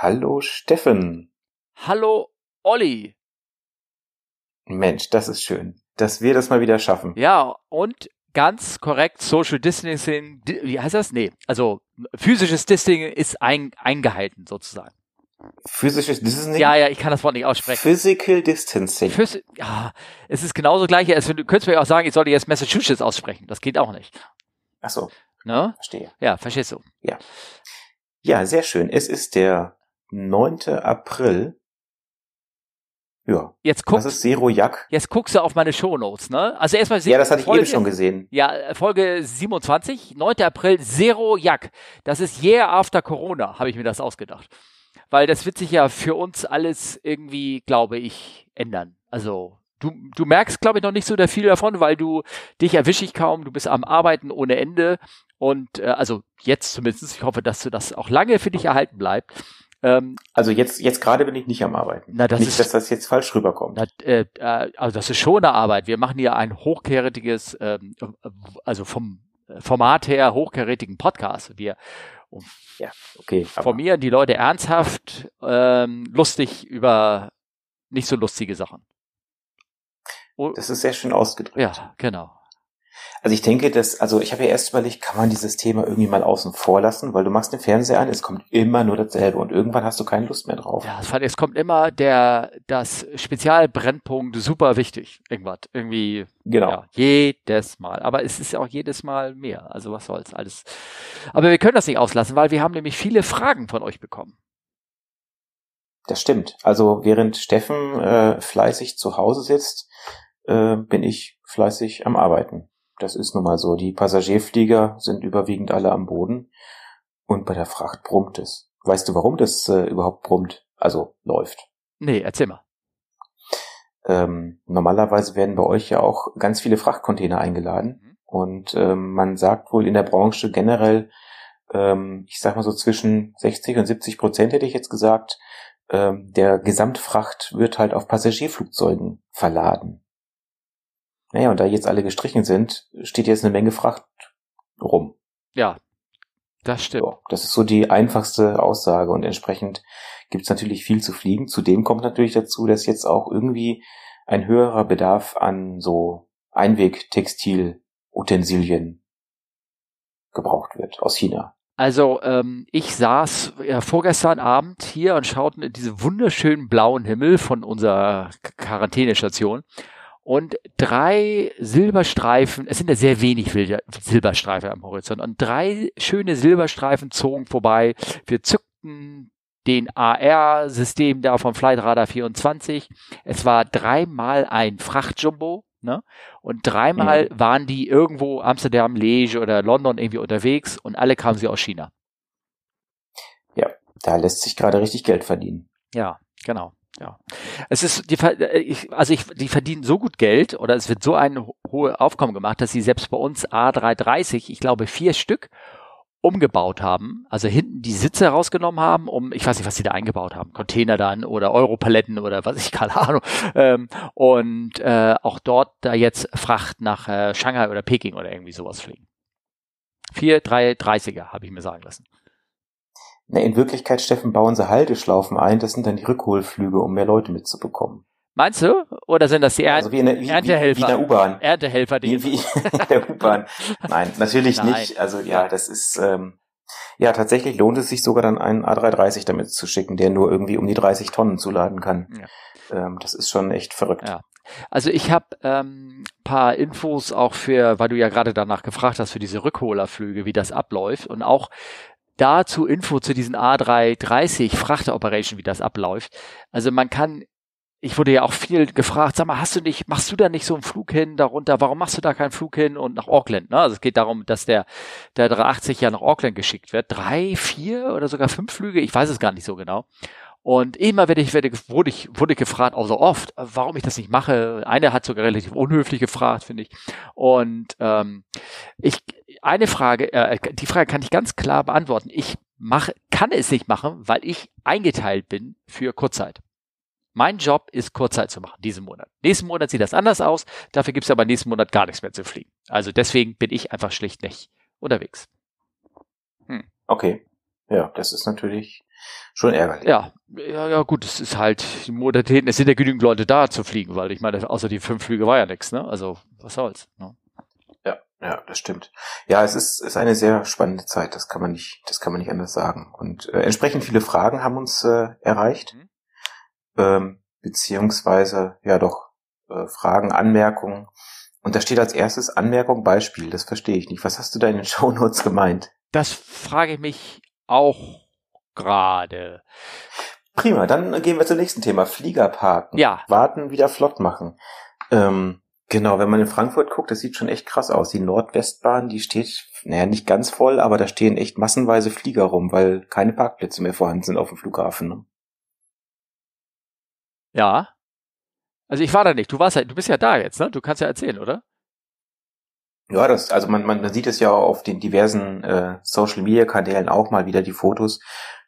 Hallo Steffen. Hallo Olli. Mensch, das ist schön, dass wir das mal wieder schaffen. Ja, und ganz korrekt, Social Distancing, wie heißt das? Nee, also physisches Distancing ist ein, eingehalten sozusagen. Physisches Distancing? Ja, ja, ich kann das Wort nicht aussprechen. Physical Distancing. Phys ja, es ist genauso gleich, als wenn du könntest mir auch sagen, ich sollte jetzt Massachusetts aussprechen. Das geht auch nicht. Ach so. Ne? Verstehe. Ja, verstehst du. Ja. Ja, sehr schön. Es ist der 9. April. Ja. Jetzt guckst, Das ist Zero Jack. jetzt guckst du auf meine Shownotes, ne? Also erstmal Ja, das hatte ich Folge, eben schon gesehen. Ja, Folge 27, 9. April, Zero Jack. Das ist Year After Corona, habe ich mir das ausgedacht. Weil das wird sich ja für uns alles irgendwie, glaube ich, ändern. Also du, du merkst, glaube ich, noch nicht so viel davon, weil du dich erwische ich kaum, du bist am Arbeiten ohne Ende. Und äh, also jetzt zumindest, ich hoffe, dass du das auch lange für dich erhalten bleibt. Ähm, Also jetzt, jetzt gerade bin ich nicht am Arbeiten. Na, das nicht, ist- dass das jetzt falsch rüberkommt. Na, äh, äh, also das ist schon eine Arbeit. Wir machen hier ein hochkarätiges, ähm, äh, also vom Format her hochkarätigen Podcast. Wir Ja, okay. aber- formieren die Leute ernsthaft ähm, lustig über nicht so lustige Sachen. Oh, Das ist sehr schön ausgedrückt. ja, genau. Also ich denke, dass, also ich habe ja erst überlegt, kann man dieses Thema irgendwie mal außen vor lassen, weil du machst den Fernseher an, es kommt immer nur dasselbe und irgendwann hast du keine Lust mehr drauf. Ja, es kommt immer der das Spezialbrennpunkt super wichtig. Irgendwas. Irgendwie Genau. Ja, jedes Mal. Aber es ist ja auch jedes Mal mehr. Also was soll's alles. Aber wir können das nicht auslassen, weil wir haben nämlich viele Fragen von euch bekommen. Das stimmt. Also während Steffen äh, fleißig zu Hause sitzt, äh, bin ich fleißig am Arbeiten. Das ist nun mal so. Die Passagierflieger sind überwiegend alle am Boden und bei der Fracht brummt es. Weißt du, warum das äh, überhaupt brummt? Also läuft. Nee, erzähl mal. Ähm, normalerweise werden bei euch ja auch ganz viele Frachtcontainer eingeladen. Mhm. Und ähm, man sagt wohl in der Branche generell, ähm, ich sag mal so zwischen 60 und 70 Prozent hätte ich jetzt gesagt, ähm, der Gesamtfracht wird halt auf Passagierflugzeugen verladen. Naja, und da jetzt alle gestrichen sind, steht jetzt eine Menge Fracht rum. Ja, das stimmt. So, das ist so die einfachste Aussage und entsprechend gibt es natürlich viel zu fliegen. Zudem kommt natürlich dazu, dass jetzt auch irgendwie ein höherer Bedarf an so Einwegtextilutensilien gebraucht wird aus China. Also ähm, ich saß ja, vorgestern Abend hier und schauten in diesen wunderschönen blauen Himmel von unserer Quarantänestation und drei Silberstreifen, es sind ja sehr wenig Silberstreifen am Horizont und drei schöne Silberstreifen zogen vorbei. Wir zückten den AR-System da vom Flightradar 24. Es war dreimal ein Frachtjumbo, ne? Und dreimal waren die irgendwo Amsterdam, Liege oder London irgendwie unterwegs und alle kamen sie aus China. Da lässt sich gerade richtig Geld verdienen. Ja, genau. Ja. Es ist, die, äh, ich, also ich, die verdienen so gut Geld oder es wird so ein ho- hohe Aufkommen gemacht, dass sie selbst bei uns A330, ich glaube vier Stück, umgebaut haben, also hinten die Sitze rausgenommen haben, um, ich weiß nicht, was sie da eingebaut haben, Container dann oder Europaletten oder was ich, keine Ahnung, ähm, und äh, auch dort da jetzt Fracht nach äh, Shanghai oder Peking oder irgendwie sowas fliegen. Vier, drei, 30er, habe ich mir sagen lassen. Na, in Wirklichkeit, Steffen, bauen sie Halteschlaufen ein. Das sind dann die Rückholflüge, um mehr Leute mitzubekommen. Meinst du? Oder sind das die er Also wie in der, wie, wie, wie Erntehelfer. in der U-Bahn. Erntehelfer, die Wie, in der U-Bahn. Nein, natürlich Nein. nicht. Also ja, das ist, ähm, ja, tatsächlich lohnt es sich sogar dann einen A330 damit zu schicken, der nur irgendwie um die 30 Tonnen zuladen kann. Ähm, das ist schon echt verrückt. Ja. Also ich habe ähm, paar Infos auch für, weil du ja gerade danach gefragt hast, für diese Rückholerflüge, wie das abläuft und auch dazu Info zu diesen A330 Frachteroperation, wie das abläuft. Also man kann, ich wurde ja auch viel gefragt, sag mal, hast du nicht, machst du da nicht so einen Flug hin darunter? Warum machst du da keinen Flug hin und nach Auckland? Ne? Also es geht darum, dass der, der 380 ja nach Auckland geschickt wird. Drei, vier oder sogar fünf Flüge, ich weiß es gar nicht so genau. Und immer werde ich, werde, wurde ich, wurde ich gefragt, auch so oft, warum ich das nicht mache. Einer hat sogar relativ unhöflich gefragt, finde ich. Und ähm, ich, eine Frage, äh, die Frage kann ich ganz klar beantworten. Ich mache, kann es nicht machen, weil ich eingeteilt bin für Kurzzeit. Mein Job ist Kurzzeit zu machen, diesen Monat. Nächsten Monat sieht das anders aus, dafür gibt es aber nächsten Monat gar nichts mehr zu fliegen. Also deswegen bin ich einfach schlicht nicht unterwegs. Okay. Ja, das ist natürlich schon ärgerlich. Ja, ja, ja, gut, es ist halt Modalitäten, es sind ja genügend Leute da zu fliegen, weil ich meine, außer die fünf Flüge war ja nichts, ne? Also, was soll's, ne? Ja, das stimmt. Ja, es ist, ist eine sehr spannende Zeit, das kann man nicht, das kann man nicht anders sagen. Und äh, entsprechend viele Fragen haben uns äh, erreicht. Mhm. Ähm, beziehungsweise, ja doch, äh, Fragen, Anmerkungen. Und da steht als erstes Anmerkung, Beispiel, das verstehe ich nicht. Was hast du da in den Shownotes gemeint? Das frage ich mich auch gerade. Prima, dann gehen wir zum nächsten Thema. Fliegerparken. Ja. Warten, wieder flott machen. Ähm, genau, wenn man in Frankfurt guckt, das sieht schon echt krass aus. Die Nordwestbahn, die steht, naja, nicht ganz voll, aber da stehen echt massenweise Flieger rum, weil keine Parkplätze mehr vorhanden sind auf dem Flughafen. Ne? Ja. Also ich war da nicht. Du warst ja, du bist ja da jetzt, ne? Du kannst ja erzählen, oder? Ja, das, also man, man, man sieht es ja auf den diversen äh, Social Media Kanälen auch mal wieder die Fotos.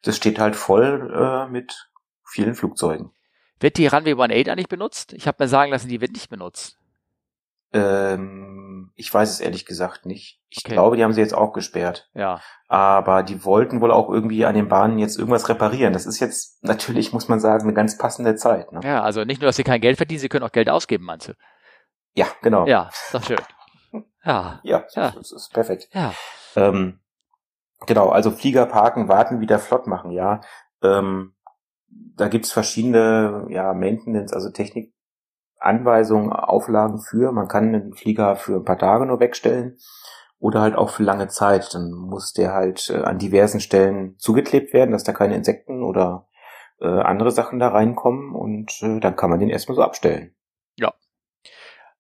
Das steht halt voll äh, mit vielen Flugzeugen. Wird die Runway 18 eigentlich benutzt? Ich habe mir sagen lassen, die wird nicht benutzt. Ähm, ich weiß es ehrlich gesagt nicht. Ich okay. glaube, die haben sie jetzt auch gesperrt. Ja. Aber die wollten wohl auch irgendwie an den Bahnen jetzt irgendwas reparieren. Das ist jetzt natürlich, muss man sagen, eine ganz passende Zeit. Ne? Ja, also nicht nur, dass sie kein Geld verdienen, sie können auch Geld ausgeben, meinst du? Ja, genau. Ja, ist doch schön. Ja. Ja, ja. das ist perfekt. Ja. Ähm, genau, also Flieger parken, warten, wieder flott machen, ja. Ähm, da gibt's verschiedene ja, Maintenance, also Technikanweisungen, Auflagen für. Man kann den Flieger für ein paar Tage nur wegstellen oder halt auch für lange Zeit. Dann muss der halt äh, an diversen Stellen zugeklebt werden, dass da keine Insekten oder äh, andere Sachen da reinkommen und äh, dann kann man den erstmal so abstellen. Ja,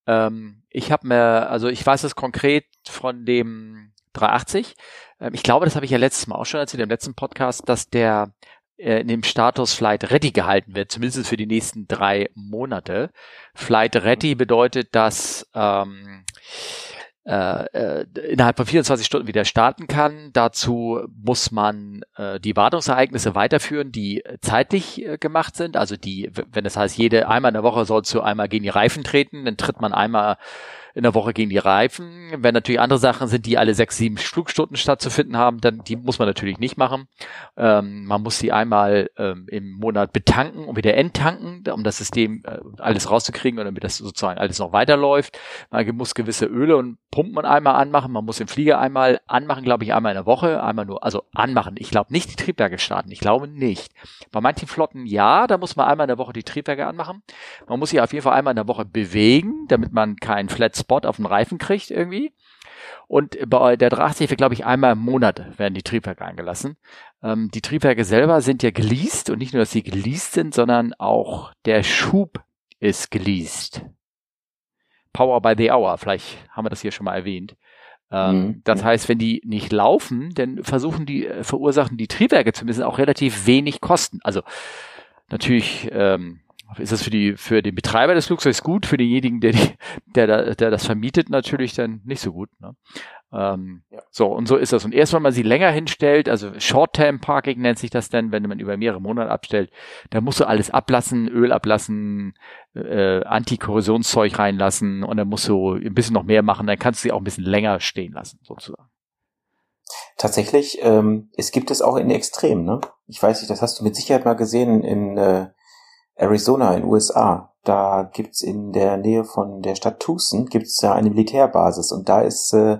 ähm, ich habe mir, also ich weiß es konkret von dem 380. Ähm, ich glaube, das habe ich ja letztes Mal auch schon erzählt, im letzten Podcast, dass der in dem Status Flight Ready gehalten wird, zumindest für die nächsten drei Monate. Flight Ready bedeutet, dass ähm, äh, äh, innerhalb von 24 Stunden wieder starten kann. Dazu muss man äh, die Wartungsereignisse weiterführen, die zeitlich äh, gemacht sind. Also die, wenn das heißt, jede einmal in der Woche sollst du einmal gegen die Reifen treten, dann tritt man einmal in der Woche gegen die Reifen. Wenn natürlich andere Sachen sind, die alle sechs, sieben Flugstunden stattzufinden haben, dann die muss man natürlich nicht machen. Ähm, man muss sie einmal ähm, im Monat betanken und wieder enttanken, um das System äh, alles rauszukriegen und damit das sozusagen alles noch weiterläuft. Man muss gewisse Öle und Pumpen einmal anmachen. Man muss den Flieger einmal anmachen, glaube ich, einmal in der Woche, einmal nur, also anmachen. Ich glaube nicht die Triebwerke starten. Ich glaube nicht. Bei manchen Flotten ja, da muss man einmal in der Woche die Triebwerke anmachen. Man muss sie auf jeden Fall einmal in der Woche bewegen, damit man keinen Flat Spot auf den Reifen kriegt irgendwie. Und bei der 380 wird, glaube ich, einmal im Monat werden die Triebwerke eingelassen. Ähm, die Triebwerke selber sind ja geleast und nicht nur, dass sie geleast sind, sondern auch der Schub ist geleast. Power by the Hour, vielleicht haben wir das hier schon mal erwähnt. Ähm, mhm. Das heißt, wenn die nicht laufen, dann versuchen die, äh, verursachen die Triebwerke zumindest auch relativ wenig Kosten. Also natürlich ähm, ist das für die für den Betreiber des Flugzeugs gut, für denjenigen, der die, der, der das vermietet, natürlich dann nicht so gut. Ne? Ähm, ja. So und so ist das. Und erst wenn man sie länger hinstellt, also Short-Term Parking nennt sich das dann, wenn man über mehrere Monate abstellt, dann musst du alles ablassen, Öl ablassen, äh, Antikorrosionszeug reinlassen und dann musst du ein bisschen noch mehr machen. Dann kannst du sie auch ein bisschen länger stehen lassen, sozusagen. Tatsächlich, ähm, es gibt es auch in Extremen, ne? Ich weiß nicht, das hast du mit Sicherheit mal gesehen in äh, Arizona in USA. Da gibt's in der Nähe von der Stadt Tucson gibt's ja eine Militärbasis und da ist äh,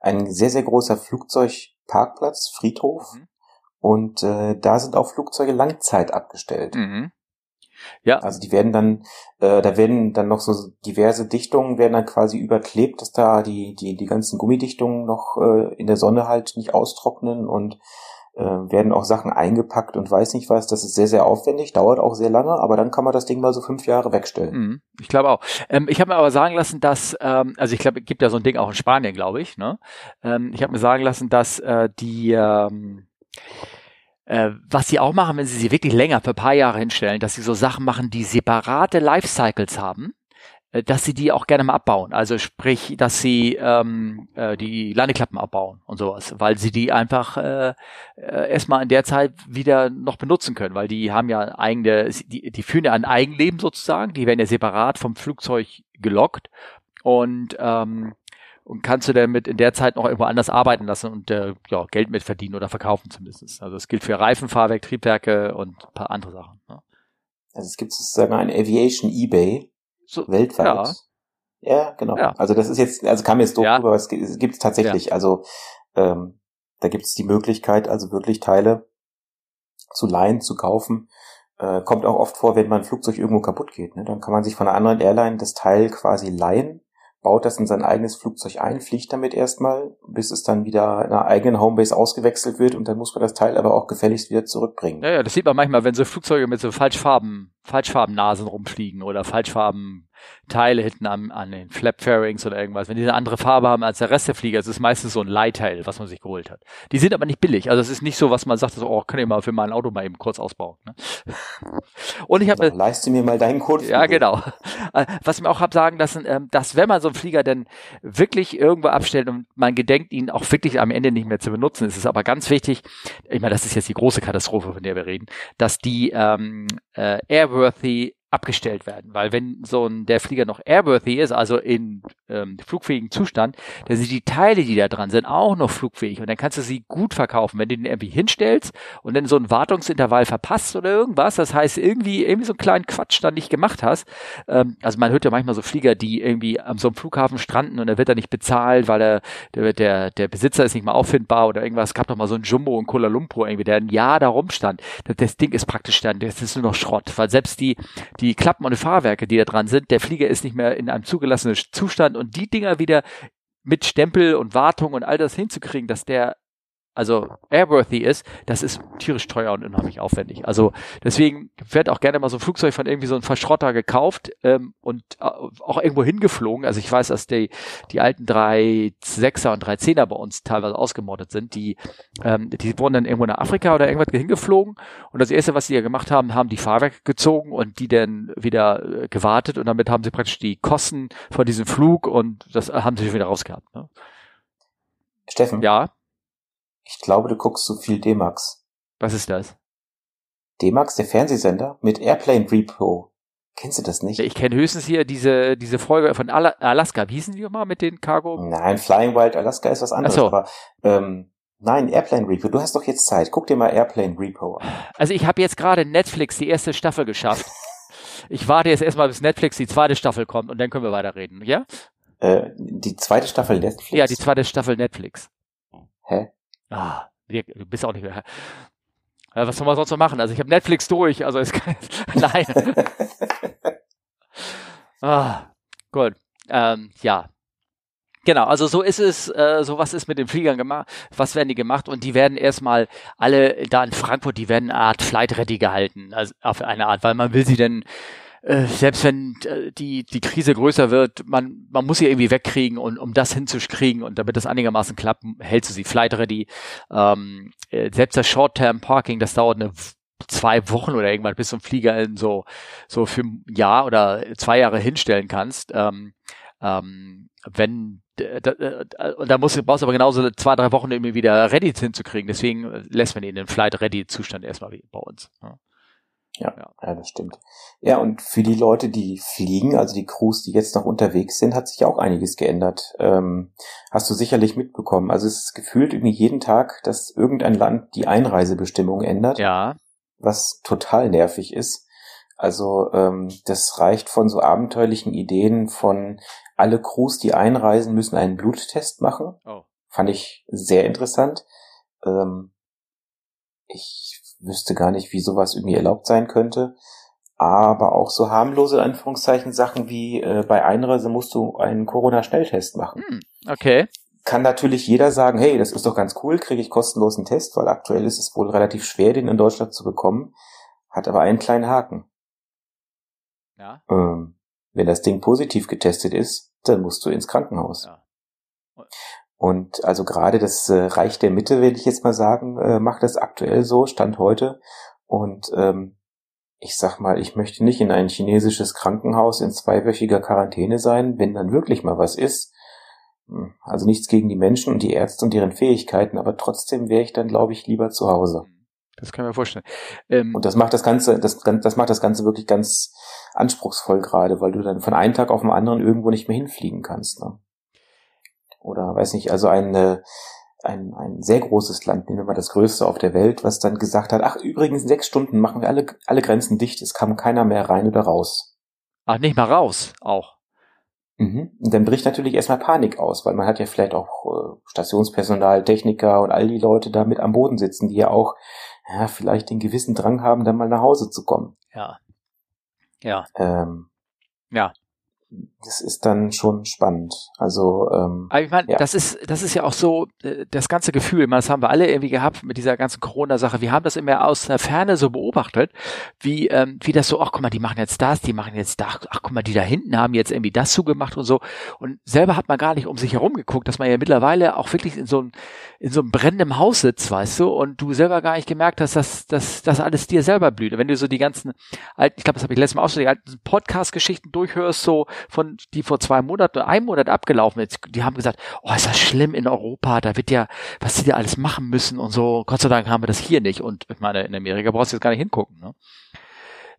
ein sehr sehr großer Flugzeugparkplatz, Friedhof mhm. und äh, da sind auch Flugzeuge Langzeit abgestellt. Mhm. Ja. Also die werden dann, äh, da werden dann noch so diverse Dichtungen werden dann quasi überklebt, dass da die die die ganzen Gummidichtungen noch äh, in der Sonne halt nicht austrocknen und äh, werden auch Sachen eingepackt und weiß nicht was. Das ist sehr, sehr aufwendig, dauert auch sehr lange, aber dann kann man das Ding mal so fünf Jahre wegstellen. Mhm, ich glaube auch. Ähm, ich habe mir aber sagen lassen, dass, ähm, also ich glaube, es gibt ja so ein Ding auch in Spanien, glaube ich. Ne? Ähm, ich habe mir sagen lassen, dass äh, die ähm, äh, was sie auch machen, wenn sie sie wirklich länger für ein paar Jahre hinstellen, dass sie so Sachen machen, die separate Lifecycles haben dass sie die auch gerne mal abbauen. Also sprich, dass sie ähm, äh, die Landeklappen abbauen und sowas, weil sie die einfach äh, äh, erstmal in der Zeit wieder noch benutzen können, weil die haben ja eigene, die, die führen ja ein Eigenleben sozusagen, die werden ja separat vom Flugzeug gelockt und ähm, und kannst du damit in der Zeit noch irgendwo anders arbeiten lassen und äh, ja, Geld mit verdienen oder verkaufen zumindest. Also es gilt für Reifen, Fahrwerk, Triebwerke und ein paar andere Sachen. Ja. Also es gibt sozusagen ein Aviation eBay so, weltweit. Ja. Ja, genau. Ja. Also das ist jetzt, also kam jetzt doof ja. rüber, aber es gibt es tatsächlich. Ja. Also ähm, da gibt es die Möglichkeit, also wirklich Teile zu leihen, zu kaufen. Äh, kommt auch oft vor, wenn mein Flugzeug irgendwo kaputt geht. Ne? Dann kann man sich von einer anderen Airline das Teil quasi leihen baut das in sein eigenes Flugzeug ein, fliegt damit erstmal, bis es dann wieder in einer eigenen Homebase ausgewechselt wird und dann muss man das Teil aber auch gefälligst wieder zurückbringen. Ja, ja, das sieht man manchmal, wenn so Flugzeuge mit so Falschfarben, Falschfarbennasen rumfliegen oder Falschfarben Teile hinten an, an den Flap Fairings oder irgendwas. Wenn die eine andere Farbe haben als der Rest der Flieger, es ist meistens so ein Leitteil, was man sich geholt hat. Die sind aber nicht billig. Also es ist nicht so, was man sagt, so, oh, kann ich mal für mein Auto mal eben kurz ausbauen. Ne? Und ich habe also, leiste mir mal deinen Code. Ja, genau. Äh, was ich mir auch habe sagen lassen, ähm, dass wenn man so einen Flieger dann wirklich irgendwo abstellt und man gedenkt, ihn auch wirklich am Ende nicht mehr zu benutzen, ist es aber ganz wichtig. Ich meine, das ist jetzt die große Katastrophe, von der wir reden, dass die ähm, äh, airworthy abgestellt werden. Weil wenn so ein, der Flieger noch airworthy ist, also in ähm, flugfähigen Zustand, dann sind die Teile, die da dran sind, auch noch flugfähig. Und dann kannst du sie gut verkaufen. Wenn du den irgendwie hinstellst und dann so ein Wartungsintervall verpasst oder irgendwas, das heißt irgendwie, irgendwie so einen kleinen Quatsch dann nicht gemacht hast. Ähm, also man hört ja manchmal so Flieger, die irgendwie am so einem Flughafen stranden und er wird da nicht bezahlt, weil er, der, der, der Besitzer ist nicht mal auffindbar oder irgendwas. Es gab doch mal so ein Jumbo in Kuala Lumpur irgendwie, der ein Jahr da rumstand. Das, das Ding ist praktisch dann, das ist nur noch Schrott, weil selbst die, die Klappen und die Fahrwerke, die da dran sind, der Flieger ist nicht mehr in einem zugelassenen Zustand und die Dinger wieder mit Stempel und Wartung und all das hinzukriegen, dass der also airworthy ist, das ist tierisch teuer und unheimlich aufwendig. Also deswegen wird auch gerne mal so ein Flugzeug von irgendwie so einem Verschrotter gekauft ähm, und äh, auch irgendwo hingeflogen. Also ich weiß, dass die, die alten 3.6er und 3.10er bei uns teilweise ausgemordet sind. Die, ähm, die wurden dann irgendwo nach Afrika oder irgendwas hingeflogen und das erste, was sie ja gemacht haben, haben die Fahrwerke gezogen und die dann wieder äh, gewartet und damit haben sie praktisch die Kosten von diesem Flug und das haben sie wieder rausgehabt. Ne? Steffen? Ja? Ich glaube, du guckst zu viel D-Max. Was ist das? D-Max, der Fernsehsender mit Airplane Repo. Kennst du das nicht? Ich kenne höchstens hier diese, diese Folge von Alaska. Wie hießen die nochmal mit den Cargo? Nein, Flying Wild Alaska ist was anderes. Ach so. Aber ähm, nein, Airplane Repo. Du hast doch jetzt Zeit. Guck dir mal Airplane Repo an. Also ich habe jetzt gerade Netflix die erste Staffel geschafft. ich warte jetzt erstmal, bis Netflix die zweite Staffel kommt und dann können wir weiterreden, ja? Äh, die zweite Staffel Netflix? Ja, die zweite Staffel Netflix. Hä? Ah, du bist auch nicht mehr. Was soll man sonst noch machen? Also ich habe Netflix durch, also es kann nein. ah, gut. Ähm, ja. Genau, also so ist es, äh, so was ist mit den Fliegern gemacht, was werden die gemacht und die werden erstmal alle da in Frankfurt, die werden eine Art Flight Ready gehalten, also auf eine Art, weil man will sie denn äh, selbst wenn äh, die, die Krise größer wird, man, man muss sie irgendwie wegkriegen und um das hinzukriegen und damit das einigermaßen klappt, hältst du sie flight ready. Ähm, äh, selbst das Short-Term-Parking, das dauert eine zwei Wochen oder irgendwann bis zum Flieger in so, so für ein Jahr oder zwei Jahre hinstellen kannst. Ähm, ähm, wenn da, und da musst, brauchst du aber genauso zwei, drei Wochen irgendwie wieder ready hinzukriegen. Deswegen lässt man ihn in den Flight-Ready-Zustand erstmal bei uns. Ja. Ja, ja, ja, das stimmt. Ja, und für die Leute, die fliegen, also die Crews, die jetzt noch unterwegs sind, hat sich auch einiges geändert. Ähm, hast du sicherlich mitbekommen. Also es ist gefühlt irgendwie jeden Tag, dass irgendein Land die Einreisebestimmung ändert. Ja. Was total nervig ist. Also ähm, das reicht von so abenteuerlichen Ideen von alle Crews, die einreisen, müssen einen Bluttest machen. Oh. Fand ich sehr interessant. Ähm, ich wüsste gar nicht, wie sowas irgendwie erlaubt sein könnte. Aber auch so harmlose Anführungszeichen Sachen wie äh, bei Einreise musst du einen Corona-Schnelltest machen. Hm, okay. Kann natürlich jeder sagen, hey, das ist doch ganz cool, kriege ich kostenlosen Test, weil aktuell ist es wohl relativ schwer, den in Deutschland zu bekommen. Hat aber einen kleinen Haken. Ja. Ähm, wenn das Ding positiv getestet ist, dann musst du ins Krankenhaus. Ja. Und also gerade das äh, Reich der Mitte, will ich jetzt mal sagen, äh, macht das aktuell so, Stand heute. Und ähm, ich sag mal, ich möchte nicht in ein chinesisches Krankenhaus in zweiwöchiger Quarantäne sein, wenn dann wirklich mal was ist. Hm, also nichts gegen die Menschen und die Ärzte und deren Fähigkeiten, aber trotzdem wäre ich dann, glaube ich, lieber zu Hause. Das kann ich mir vorstellen. Ähm, und das macht das Ganze, das, das macht das Ganze wirklich ganz anspruchsvoll gerade, weil du dann von einem Tag auf den anderen irgendwo nicht mehr hinfliegen kannst. Ne? Oder weiß nicht, also eine ein, ein sehr großes Land, nehmen wir mal das größte auf der Welt, was dann gesagt hat, ach übrigens, in sechs Stunden machen wir alle, alle Grenzen dicht, es kam keiner mehr rein oder raus. Ach, nicht mal raus, auch. Mhm. Und dann bricht natürlich erstmal Panik aus, weil man hat ja vielleicht auch äh, Stationspersonal, Techniker und all die Leute da mit am Boden sitzen, die ja auch ja, vielleicht den gewissen Drang haben, dann mal nach Hause zu kommen. Ja. Ja. Ähm, ja das ist dann schon spannend. Also, ähm, aber ich meine, ja. das ist das ist ja auch so äh, das ganze Gefühl. Man, das haben wir alle irgendwie gehabt mit dieser ganzen Corona-Sache. Wir haben das immer aus der Ferne so beobachtet, wie ähm, wie das so. Ach, guck mal, die machen jetzt das, die machen jetzt das. Ach, guck mal, die da hinten haben jetzt irgendwie das zugemacht und so. Und selber hat man gar nicht um sich herum geguckt, dass man ja mittlerweile auch wirklich in so einem in so einem brennenden Haus sitzt, weißt du, und du selber gar nicht gemerkt hast, dass dass das alles dir selber blüht. Und wenn du so die ganzen alten, ich glaube, das habe ich letztes Mal auch so die alten Podcast-Geschichten durchhörst, so von, die vor zwei Monaten, einem Monat abgelaufen ist, die haben gesagt, oh, ist das schlimm in Europa, da wird ja, was sie da alles machen müssen und so. Gott sei Dank haben wir das hier nicht. Und ich meine, in Amerika brauchst du jetzt gar nicht hingucken. Ne?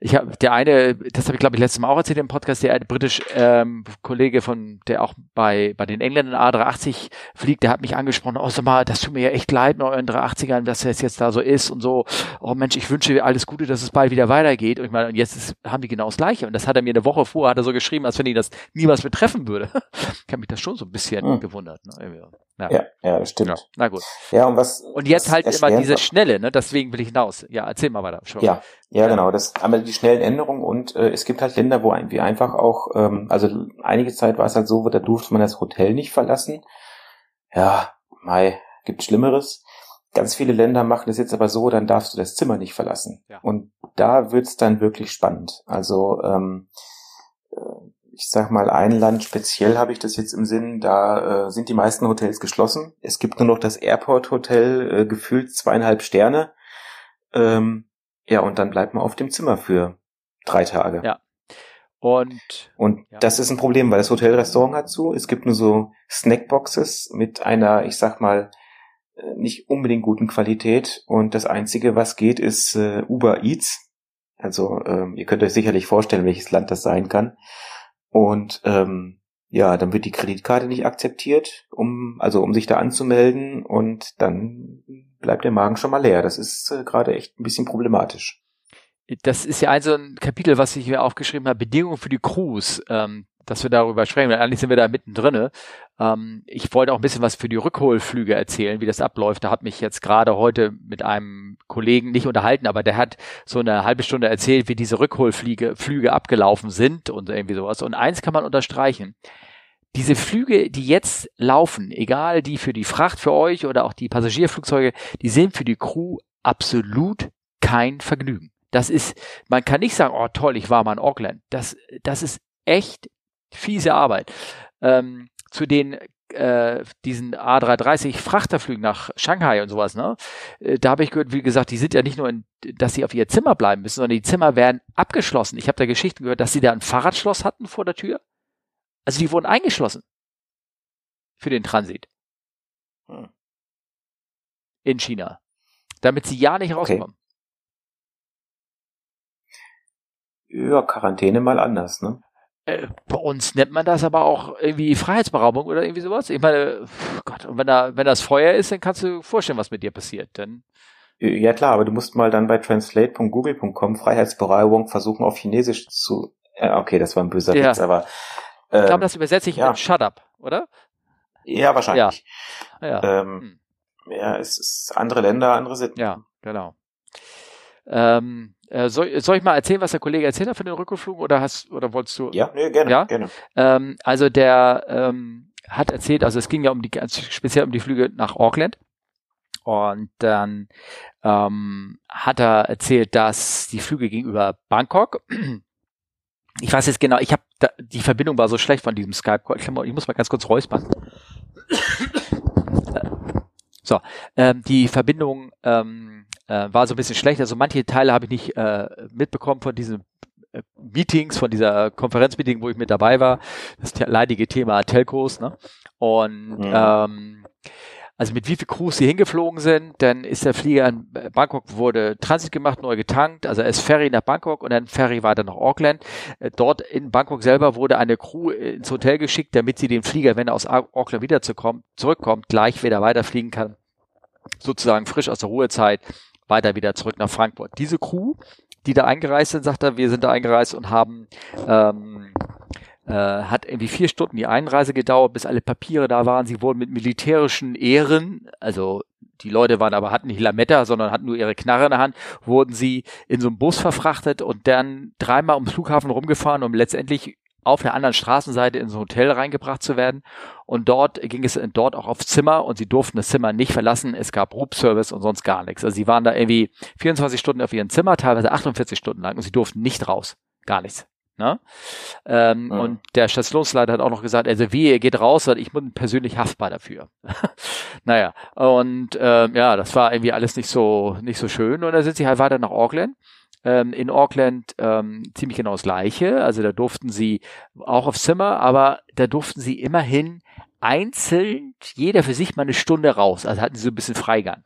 Ich habe der eine, das habe ich glaube ich letztes Mal auch erzählt im Podcast, der britisch ähm, Kollege von, der auch bei bei den Engländern A380 fliegt, der hat mich angesprochen, oh sag mal, das tut mir ja echt leid mit euren 380ern, dass das jetzt da so ist und so. Oh Mensch, ich wünsche dir alles Gute, dass es bald wieder weitergeht. Und ich meine, und jetzt ist, haben die genau das Gleiche. Und das hat er mir eine Woche vorher hat er so geschrieben, als wenn ihn das niemals betreffen würde. ich habe mich das schon so ein bisschen hm. gewundert. Ne? Ja, ja, ja das stimmt. Ja, na gut. Ja, und was. Und jetzt was halt immer diese Schnelle, ne? Deswegen will ich hinaus. Ja, erzähl mal weiter. Schon. Ja, ja, genau. Das einmal die schnellen Änderungen und äh, es gibt halt Länder, wo wir einfach auch, ähm, also einige Zeit war es halt so, da durfte man das Hotel nicht verlassen. Ja, Mai, gibt Schlimmeres. Ganz viele Länder machen das jetzt aber so, dann darfst du das Zimmer nicht verlassen. Ja. Und da wird's dann wirklich spannend. Also ähm, äh, ich sag mal, ein Land speziell habe ich das jetzt im Sinn, da äh, sind die meisten Hotels geschlossen. Es gibt nur noch das Airport Hotel, äh, gefühlt zweieinhalb Sterne. Ähm, ja, und dann bleibt man auf dem Zimmer für drei Tage. Ja. Und, und ja. das ist ein Problem, weil das Hotelrestaurant hat zu. Es gibt nur so Snackboxes mit einer, ich sag mal, äh, nicht unbedingt guten Qualität. Und das Einzige, was geht, ist äh, Uber Eats. Also ähm, ihr könnt euch sicherlich vorstellen, welches Land das sein kann. Und ähm, ja, dann wird die Kreditkarte nicht akzeptiert, um also um sich da anzumelden und dann bleibt der Magen schon mal leer. Das ist äh, gerade echt ein bisschen problematisch. Das ist ja also ein Kapitel, was ich mir aufgeschrieben habe, Bedingungen für die Crews, ähm, dass wir darüber sprechen. Eigentlich sind wir da mittendrin. Ähm, ich wollte auch ein bisschen was für die Rückholflüge erzählen, wie das abläuft. Da hat mich jetzt gerade heute mit einem Kollegen nicht unterhalten, aber der hat so eine halbe Stunde erzählt, wie diese Rückholflüge Flüge abgelaufen sind und irgendwie sowas. Und eins kann man unterstreichen. Diese Flüge, die jetzt laufen, egal die für die Fracht für euch oder auch die Passagierflugzeuge, die sind für die Crew absolut kein Vergnügen. Das ist, man kann nicht sagen, oh toll, ich war mal in Auckland. Das, das ist echt fiese Arbeit. Ähm, zu den äh, diesen A330 Frachterflügen nach Shanghai und sowas, ne? Äh, da habe ich gehört, wie gesagt, die sind ja nicht nur, in, dass sie auf ihr Zimmer bleiben müssen, sondern die Zimmer werden abgeschlossen. Ich habe da Geschichten gehört, dass sie da ein Fahrradschloss hatten vor der Tür. Also die wurden eingeschlossen für den Transit. Hm. In China. Damit sie ja nicht rauskommen. Okay. Ja, Quarantäne mal anders, ne? Äh, bei uns nennt man das aber auch irgendwie Freiheitsberaubung oder irgendwie sowas. Ich meine, Gott, und wenn da, wenn das Feuer ist, dann kannst du vorstellen, was mit dir passiert. Dann ja klar, aber du musst mal dann bei translate.google.com Freiheitsberaubung versuchen auf Chinesisch zu. Äh, okay, das war ein böser ja. Witz, aber. Äh, ich glaube, ähm, das übersetze ich ja. mit Shut up, oder? Ja, wahrscheinlich. Ja, ja. Ähm, hm. ja es ist andere Länder, andere Sitten. Ja, genau. Ähm, äh, soll, soll ich mal erzählen, was der Kollege erzählt hat für den Rückflug oder hast oder wolltest du? Ja, nee, gerne, ja? gerne. Ähm, also der ähm, hat erzählt, also es ging ja um die ganz speziell um die Flüge nach Auckland. Und dann ähm, hat er erzählt, dass die Flüge gegenüber Bangkok, ich weiß jetzt genau, ich habe die Verbindung war so schlecht von diesem Skype-Call. Ich, ich, muss mal ganz kurz räuspern. so, ähm, die Verbindung ähm, äh, war so ein bisschen schlecht. Also manche Teile habe ich nicht äh, mitbekommen von diesen äh, Meetings, von dieser Konferenzmeeting, wo ich mit dabei war. Das leidige Thema Telcos. Ne? Und mhm. ähm, also mit wie viel Crews sie hingeflogen sind. Dann ist der Flieger in Bangkok, wurde Transit gemacht, neu getankt, also erst Ferry nach Bangkok und dann Ferry weiter nach Auckland. Äh, dort in Bangkok selber wurde eine Crew ins Hotel geschickt, damit sie den Flieger, wenn er aus Auckland wieder zurückkommt, gleich wieder weiterfliegen kann. Sozusagen frisch aus der Ruhezeit weiter wieder zurück nach Frankfurt. Diese Crew, die da eingereist sind, sagt er, wir sind da eingereist und haben ähm, äh, hat irgendwie vier Stunden die Einreise gedauert, bis alle Papiere da waren. Sie wurden mit militärischen Ehren, also die Leute waren aber hatten nicht Lametta, sondern hatten nur ihre Knarre in der Hand, wurden sie in so einem Bus verfrachtet und dann dreimal ums Flughafen rumgefahren, um letztendlich auf der anderen Straßenseite in so ein Hotel reingebracht zu werden. Und dort ging es dort auch aufs Zimmer und sie durften das Zimmer nicht verlassen. Es gab Roop-Service und sonst gar nichts. Also sie waren da irgendwie 24 Stunden auf ihrem Zimmer, teilweise 48 Stunden lang und sie durften nicht raus. Gar nichts. Ne? Ähm, ja. Und der Stationsleiter hat auch noch gesagt, also wie, ihr geht raus, weil ich bin persönlich haftbar dafür. naja, und ähm, ja, das war irgendwie alles nicht so nicht so schön. Und dann sind sie halt weiter nach Auckland. Ähm, in Auckland ähm, ziemlich genau das Gleiche. Also da durften sie auch aufs Zimmer, aber da durften sie immerhin einzeln, jeder für sich mal eine Stunde raus. Also hatten sie so ein bisschen Freigang.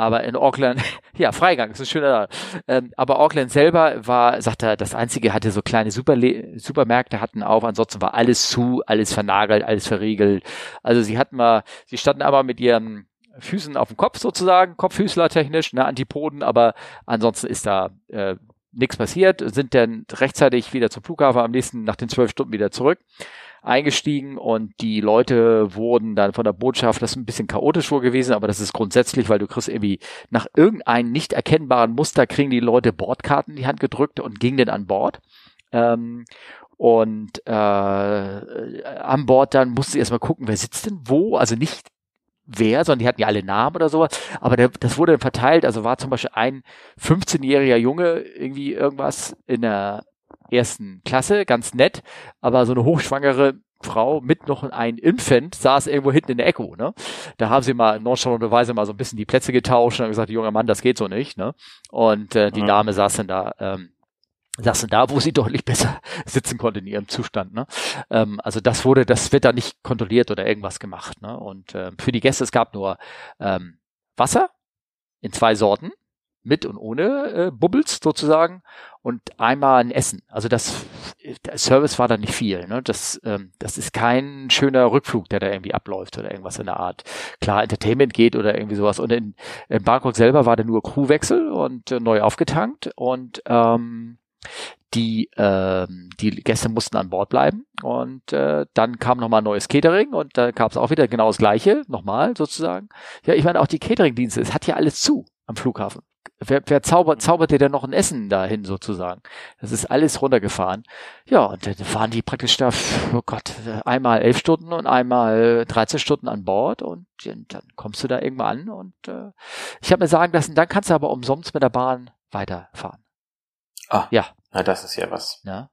Aber in Auckland, ja, Freigang, ist ein schöner. Ähm, aber Auckland selber war, sagt er, das einzige hatte so kleine Superle Supermärkte hatten auf, ansonsten war alles zu, alles vernagelt, alles verriegelt. Also sie hatten mal, sie standen aber mit ihren Füßen auf dem Kopf sozusagen, Kopfhüßler technisch, ne, Antipoden, aber ansonsten ist da äh, nichts passiert, sind dann rechtzeitig wieder zum Flughafen, am nächsten nach den zwölf Stunden wieder zurück eingestiegen und die Leute wurden dann von der Botschaft, das ist ein bisschen chaotisch wohl gewesen, aber das ist grundsätzlich, weil du kriegst irgendwie nach irgendeinem nicht erkennbaren Muster kriegen die Leute Bordkarten in die Hand gedrückt und gingen dann an Bord. Ähm, und äh, an Bord dann musste sie erstmal gucken, wer sitzt denn wo, also nicht wer, sondern die hatten ja alle Namen oder sowas. Aber der, das wurde dann verteilt. Also war zum Beispiel ein 15-jähriger Junge irgendwie irgendwas in der ersten Klasse, ganz nett, aber so eine hochschwangere Frau mit noch ein Infant saß irgendwo hinten in der Echo, ne? Da haben sie mal nonchalanterweise mal so ein bisschen die Plätze getauscht und haben gesagt, junger Mann, das geht so nicht, ne? Und äh, die ja. Dame saß dann da, ähm, saß dann da, wo sie deutlich besser sitzen konnte in ihrem Zustand, ne? Ähm, also das wurde, das wird da nicht kontrolliert oder irgendwas gemacht, ne? Und äh, für die Gäste, es gab nur ähm, Wasser in zwei Sorten, mit und ohne äh, Bubbles sozusagen und einmal ein Essen. Also das der Service war da nicht viel. Ne? Das, ähm, das ist kein schöner Rückflug, der da irgendwie abläuft oder irgendwas in der Art. Klar, Entertainment geht oder irgendwie sowas. Und in, in Bangkok selber war da nur Crewwechsel und äh, neu aufgetankt und ähm, die äh, die Gäste mussten an Bord bleiben und äh, dann kam nochmal neues Catering und da gab es auch wieder genau das gleiche, nochmal sozusagen. Ja, ich meine auch die Catering-Dienste, es hat ja alles zu am Flughafen. Wer, wer zaubert, zaubert dir denn noch ein Essen dahin sozusagen? Das ist alles runtergefahren. Ja, und dann waren die praktisch da, oh Gott, einmal elf Stunden und einmal 13 Stunden an Bord und dann kommst du da irgendwann an und äh, ich habe mir sagen lassen, dann kannst du aber umsonst mit der Bahn weiterfahren. Ah, ja. Na, das ist ja was. Ja.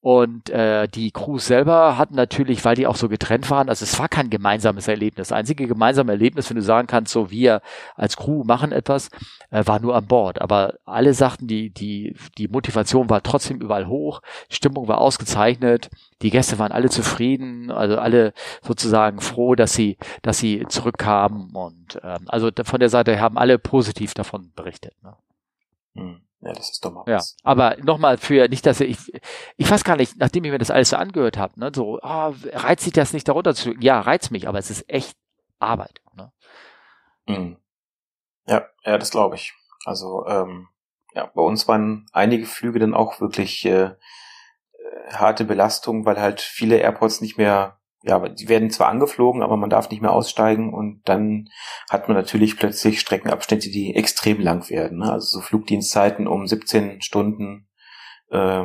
Und äh, die Crews selber hatten natürlich, weil die auch so getrennt waren, also es war kein gemeinsames Erlebnis. Das einzige gemeinsame Erlebnis, wenn du sagen kannst, so wir als Crew machen etwas, äh, war nur an Bord. Aber alle sagten, die, die, die Motivation war trotzdem überall hoch, Stimmung war ausgezeichnet, die Gäste waren alle zufrieden, also alle sozusagen froh, dass sie, dass sie zurückkamen. Und ähm, also von der Seite haben alle positiv davon berichtet. Ne? Hm. Ja, das ist doch mal was. Ja, aber nochmal für, nicht, dass ich, ich weiß gar nicht, nachdem ich mir das alles so angehört habe, ne, so, oh, reizt sich das nicht darunter zu, ja, reizt mich, aber es ist echt Arbeit, ne? Mhm. Ja, ja, das glaube ich. Also, ähm, ja, bei uns waren einige Flüge dann auch wirklich äh, äh harte Belastung, weil halt viele Airports nicht mehr ja, die werden zwar angeflogen, aber man darf nicht mehr aussteigen und dann hat man natürlich plötzlich Streckenabschnitte, die extrem lang werden. Ne? Also so Flugdienstzeiten um 17 Stunden, äh,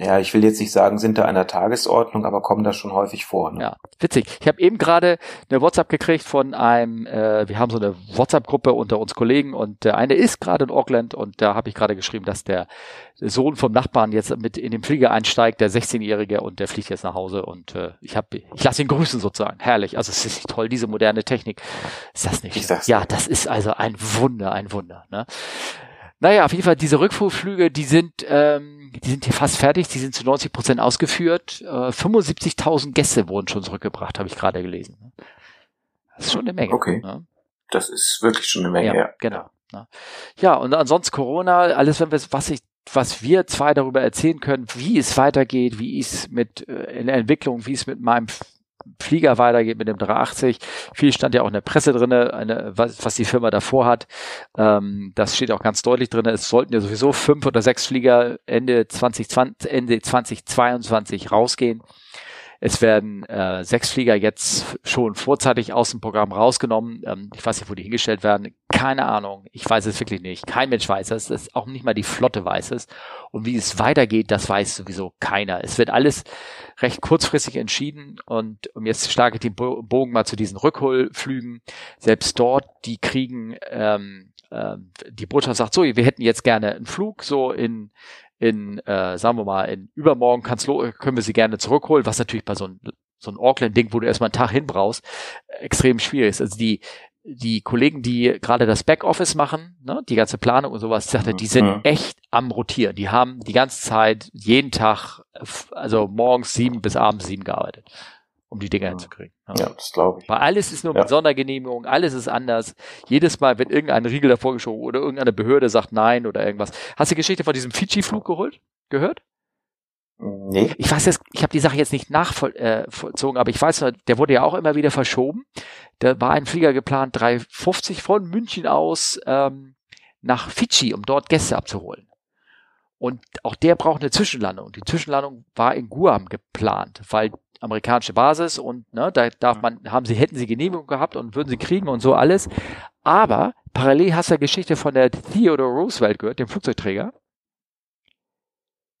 ja, ich will jetzt nicht sagen, sind da einer Tagesordnung, aber kommen da schon häufig vor. Ne? Ja, witzig. Ich habe eben gerade eine WhatsApp gekriegt von einem, äh, wir haben so eine WhatsApp-Gruppe unter uns Kollegen und der eine ist gerade in Auckland und da habe ich gerade geschrieben, dass der Sohn vom Nachbarn jetzt mit in den Flieger einsteigt, der 16-Jährige und der fliegt jetzt nach Hause und äh, ich habe, ich lasse ihn grüßen sozusagen. Herrlich. Also es ist toll, diese moderne Technik. Ist das nicht? Ich ja, das ist also ein Wunder, ein Wunder. Ne? Naja, auf jeden Fall, diese Rückflugflüge, die sind, ähm, die sind hier fast fertig, die sind zu 90 Prozent ausgeführt. Äh, 75.000 Gäste wurden schon zurückgebracht, habe ich gerade gelesen. Das ist schon eine Menge. Okay. Ne? Das ist wirklich schon eine Menge, ja. ja. Genau. Ne? Ja, und ansonsten Corona, alles, wenn wir, was ich, was wir zwei darüber erzählen können, wie es weitergeht, wie es mit äh, in der Entwicklung, wie es mit meinem Flieger weitergeht mit dem 380. Viel stand ja auch in der Presse drinne, eine, was, was die Firma davor hat. Ähm, das steht auch ganz deutlich drinne. Es sollten ja sowieso fünf oder sechs Flieger Ende 2020, Ende 2022 rausgehen. Es werden äh, sechs Flieger jetzt schon vorzeitig aus dem Programm rausgenommen. Ähm, ich weiß nicht, wo die hingestellt werden. Keine Ahnung. Ich weiß es wirklich nicht. Kein Mensch weiß es. es auch nicht mal die Flotte weiß es. Und wie es weitergeht, das weiß sowieso keiner. Es wird alles recht kurzfristig entschieden. Und um jetzt ich den Bogen mal zu diesen Rückholflügen. Selbst dort, die kriegen ähm, ähm, die Botschaft sagt so, wir hätten jetzt gerne einen Flug so in in, äh, sagen wir mal, in übermorgen kann's können wir sie gerne zurückholen, was natürlich bei so einem so ein Auckland-Ding, wo du erstmal einen Tag hin brauchst, extrem schwierig ist. Also die, die Kollegen, die gerade das Backoffice machen, ne, die ganze Planung und sowas, sagte, die sind mhm. echt am Rotieren. Die haben die ganze Zeit, jeden Tag, also morgens sieben bis abends sieben gearbeitet um die Dinger ja. hinzukriegen. Ja, ja das glaube ich. Weil alles ist nur mit ja. Sondergenehmigung, alles ist anders. Jedes Mal wird irgendein Riegel davor geschoben oder irgendeine Behörde sagt nein oder irgendwas. Hast du die Geschichte von diesem Fidschi-Flug geholt? Gehört? Nee. Ich weiß jetzt, ich habe die Sache jetzt nicht nachvollzogen, äh, aber ich weiß, der wurde ja auch immer wieder verschoben. Da war ein Flieger geplant, 350 von München aus ähm, nach Fidschi, um dort Gäste abzuholen. Und auch der braucht eine Zwischenlandung. Die Zwischenlandung war in Guam geplant, weil amerikanische Basis und ne, da darf man, haben sie, hätten sie Genehmigung gehabt und würden sie kriegen und so alles. Aber parallel hast du ja Geschichte von der Theodore Roosevelt gehört, dem Flugzeugträger.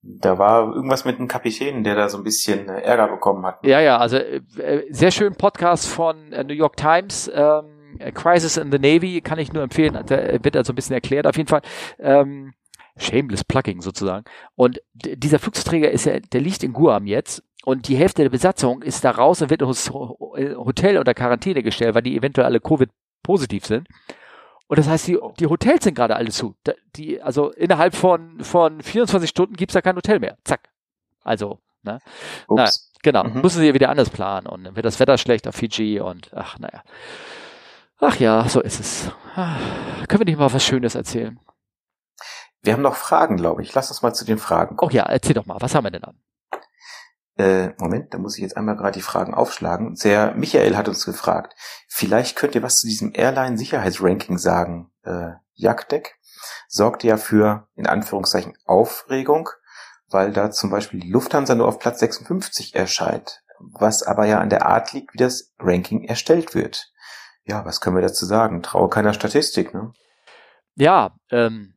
Da war irgendwas mit einem Kapitän, der da so ein bisschen äh, Ärger bekommen hat. Ja, ja, also äh, sehr schön Podcast von äh, New York Times. Ähm, Crisis in the Navy kann ich nur empfehlen. Da wird also ein bisschen erklärt. Auf jeden Fall ähm, shameless Plugging sozusagen. Und dieser Flugzeugträger ist ja, der liegt in Guam jetzt und die Hälfte der Besatzung ist da raus und wird in Hotel oder Quarantäne gestellt, weil die eventuell alle Covid-positiv sind. Und das heißt, die, die Hotels sind gerade alle zu. Die, also innerhalb von, von 24 Stunden gibt's da kein Hotel mehr. Zack. Also, ne? Na, genau. Mhm. Müssen sie ja wieder anders planen. Und dann wird das Wetter schlecht auf Fiji und ach, naja. Ach ja, so ist es. Ah, können wir nicht mal was Schönes erzählen? Wir haben noch Fragen, glaube ich. Lass uns mal zu den Fragen kommen. Oh ja, erzähl doch mal. Was haben wir denn an? Äh, Moment, da muss ich jetzt einmal gerade die Fragen aufschlagen. Der Michael hat uns gefragt, vielleicht könnt ihr was zu diesem Airline-Sicherheitsranking sagen. Äh, Jagddeck sorgt ja für, in Anführungszeichen, Aufregung, weil da zum Beispiel die Lufthansa nur auf Platz 56 erscheint, was aber ja an der Art liegt, wie das Ranking erstellt wird. Ja, was können wir dazu sagen? Traue keiner Statistik, ne? Ja, ähm,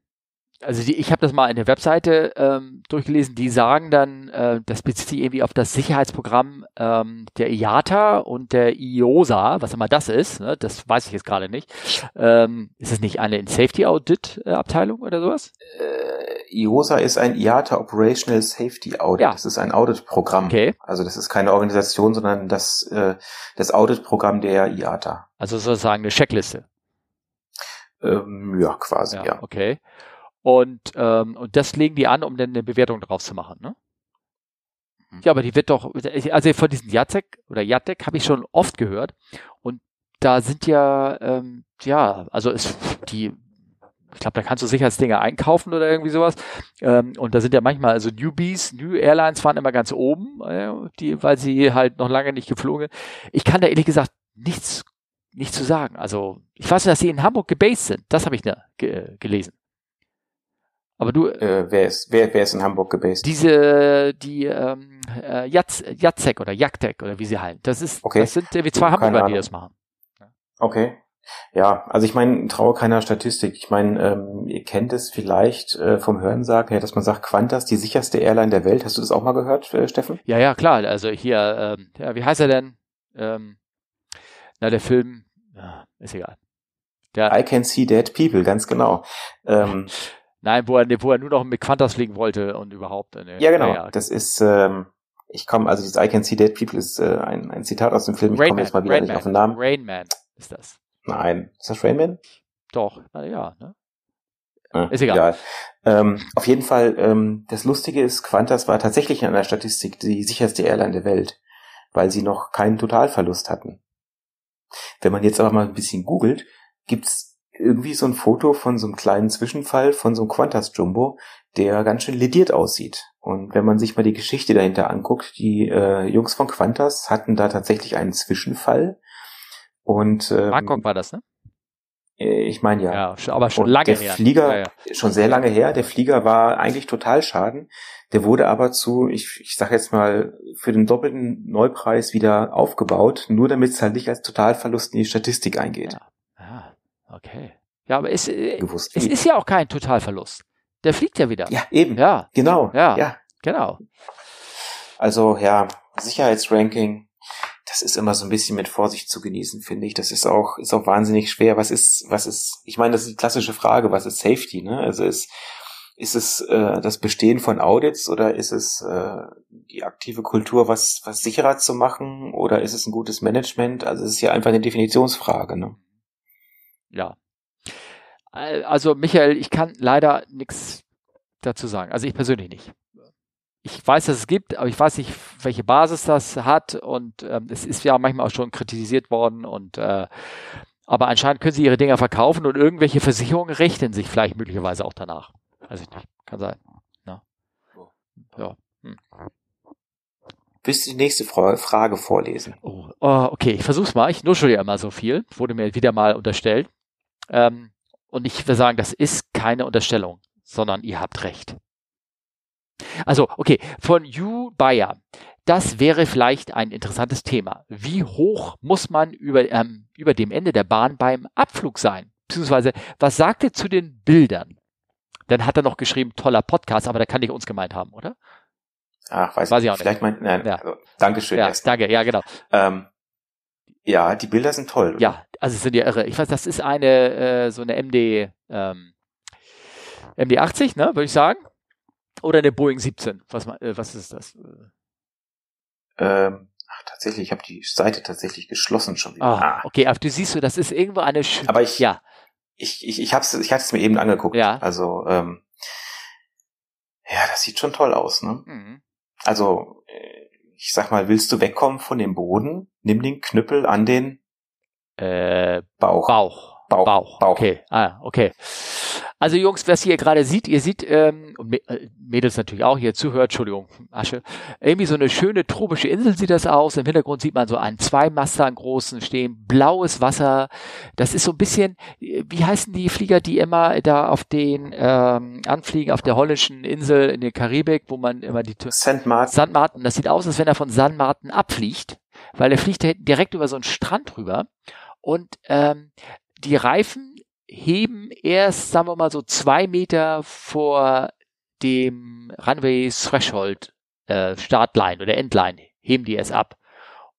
also die, ich habe das mal in der Webseite ähm, durchgelesen, die sagen dann, äh, das bezieht sich irgendwie auf das Sicherheitsprogramm ähm, der IATA und der IOSA, was immer das ist, ne, das weiß ich jetzt gerade nicht. Ähm, ist es nicht eine Safety Audit äh, Abteilung oder sowas? Äh, IOSA ist ein IATA Operational Safety Audit. Ja. Das ist ein Auditprogramm. Okay. Also das ist keine Organisation, sondern das, äh, das Auditprogramm der IATA. Also sozusagen eine Checkliste. Ähm, ja, quasi, ja. ja. Okay. Und, ähm, und das legen die an, um dann eine Bewertung drauf zu machen, ne? Mhm. Ja, aber die wird doch, also von diesen Jacek oder Jacek habe ich schon oft gehört. Und da sind ja, ähm, ja, also ist die, ich glaube, da kannst du Sicherheitsdinge einkaufen oder irgendwie sowas. Ähm, und da sind ja manchmal, also Newbies, New Airlines waren immer ganz oben, äh, die, weil sie halt noch lange nicht geflogen sind. Ich kann da ehrlich gesagt nichts, nichts zu sagen. Also ich weiß nur, dass sie in Hamburg gebased sind. Das habe ich ne, ge gelesen. Aber du. Äh, wer ist, wer, wer ist in Hamburg gebased? Diese, die, ähm, äh, Jacek oder Jaktek oder wie sie heißen. Das ist, okay. das sind irgendwie zwei Hamburger, die das machen. Okay. Ja, also ich meine, traue keiner Statistik. Ich meine, ähm, ihr kennt es vielleicht äh, vom Hörensagen her, dass man sagt, Qantas, die sicherste Airline der Welt. Hast du das auch mal gehört, äh, Steffen? Ja, ja, klar. Also hier, ähm, ja, wie heißt er denn? Ähm, na, der Film, ja, ist egal. Der, I can see dead people, ganz genau. Ähm, Nein, wo er, wo er nur noch mit Quantas fliegen wollte und überhaupt. Ne, ja, genau. Ja, ja. Das ist, ähm, ich komme, also dieses I Can See Dead People ist äh, ein, ein Zitat aus dem Film. Ich komme jetzt mal wieder Rain nicht Man. auf den Namen. Rain Man ist das. Nein. Ist das Rain Man? Doch, na ja, ne? Ja, ist egal. egal. Ähm, auf jeden Fall, ähm, das Lustige ist, Qantas war tatsächlich in einer Statistik die sicherste Airline der Welt, weil sie noch keinen Totalverlust hatten. Wenn man jetzt aber mal ein bisschen googelt, gibt's irgendwie so ein Foto von so einem kleinen Zwischenfall von so einem Qantas Jumbo, der ganz schön lediert aussieht. Und wenn man sich mal die Geschichte dahinter anguckt, die äh, Jungs von Qantas hatten da tatsächlich einen Zwischenfall. Und ähm, Bangkok war das, ne? Äh, ich meine ja. Ja, aber schon Und lange der her. Flieger, Ja, ja. schon sehr lange her, der Flieger war eigentlich total schaden. Der wurde aber zu, ich, ich sag jetzt mal, für den doppelten Neupreis wieder aufgebaut, nur damit es halt nicht als Totalverlust in die Statistik eingeht. Ja. Okay. Ja, aber es, äh, Gewusst es ist ja auch kein Totalverlust. Der fliegt ja wieder. Ja, eben. Ja, Genau. Ja. ja. genau. Also ja, Sicherheitsranking, das ist immer so ein bisschen mit Vorsicht zu genießen, finde ich. Das ist auch, ist auch wahnsinnig schwer. Was ist, was ist, ich meine, das ist die klassische Frage, was ist Safety, ne? Also ist, ist es äh, das Bestehen von Audits oder ist es äh, die aktive Kultur, was, was sicherer zu machen oder ist es ein gutes Management? Also es ist ja einfach eine Definitionsfrage, ne? Ja. Äh, Also Michael, ich kann leider nichts dazu sagen. Also ich persönlich nicht. Ich weiß, dass es gibt, aber ich weiß nicht, welche Basis das hat und ähm, es ist ja manchmal auch schon kritisiert worden und äh, aber anscheinend können sie ihre Dinger verkaufen und irgendwelche Versicherungen richten sich vielleicht möglicherweise auch danach. Weiß ich nicht. Kann sein. Ja. Ja. Hm. Willst du die nächste Fra Frage vorlesen? Oh, oh, okay, ich versuch's mal. Ich nuschel ja immer so viel. Wurde mir wieder mal unterstellt. Ähm, und ich will sagen, das ist keine Unterstellung, sondern ihr habt recht. Also, okay, von You Bayer. Das wäre vielleicht ein interessantes Thema. Wie hoch muss man über, ähm, über dem Ende der Bahn beim Abflug sein? Beziehungsweise, was sagt ihr zu den Bildern? Dann hat er noch geschrieben, toller Podcast, aber da kann nicht uns gemeint haben, oder? Ach, weiß, Weiß ich ich auch nicht. Vielleicht meint, nein, Ja. also, Dankeschön Ja, erst. danke, ja, genau. Ähm, ja, die Bilder sind toll. oder? Ja, also sind ja irre. Ich weiß, das ist eine, äh, so eine MD, ähm, MD 80, ne, würde ich sagen. Oder eine Boeing 17. Was, äh, was ist das? Ähm, ach, tatsächlich, ich habe die Seite tatsächlich geschlossen schon wieder. Ah, Ah. okay, aber du siehst so, das ist irgendwo eine, Sch Aber ich, ja, ich, ich, ich hab's, ich hatte es mir eben angeguckt. Ja. Also, ähm, ja, das sieht schon toll aus, ne? mhm. Also, äh, ich sag mal, willst du wegkommen von dem Boden? Nimm den Knüppel an den äh, Bauch. Bauch. Bauch. Bauch. Bauch. Okay, ah, okay. Also Jungs, was ihr gerade seht, ihr seht, ähm, und äh, Mädels natürlich auch, hier zuhört, Entschuldigung, Asche, irgendwie so eine schöne tropische Insel sieht das aus. Im Hintergrund sieht man so einen Zweimaster, einen großen stehen, blaues Wasser. Das ist so ein bisschen, äh, wie heißen die Flieger, die immer da auf den ähm, anfliegen, auf der holländischen Insel in der Karibik, wo man immer die Tür St. Martin. San Martin. Das sieht aus, als wenn er von San Martin abfliegt, weil er fliegt direkt über so einen Strand rüber. Und ähm, die Reifen heben erst, sagen wir mal, so zwei Meter vor dem Runway Threshold äh, Startline oder Endline, heben die erst ab.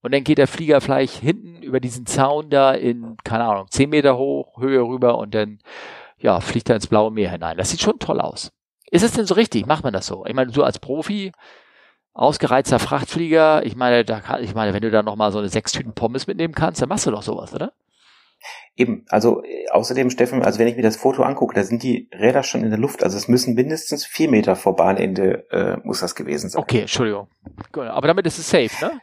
Und dann geht der Flieger vielleicht hinten über diesen Zaun da in, keine Ahnung, zehn Meter hoch, Höhe rüber und dann, ja, fliegt er ins blaue Meer hinein. Das sieht schon toll aus. Ist es denn so richtig? Macht man das so? Ich meine, du als Profi, ausgereizter Frachtflieger, ich meine, da kann, ich meine, wenn du da noch mal so eine sechs Tüten Pommes mitnehmen kannst, dann machst du doch sowas, oder? Eben, also äh, außerdem, Steffen, also wenn ich mir das Foto angucke, da sind die Räder schon in der Luft. Also es müssen mindestens vier Meter vor Bahnende äh, muss das gewesen sein. Okay, Entschuldigung. Gut, Aber damit ist es safe, ne?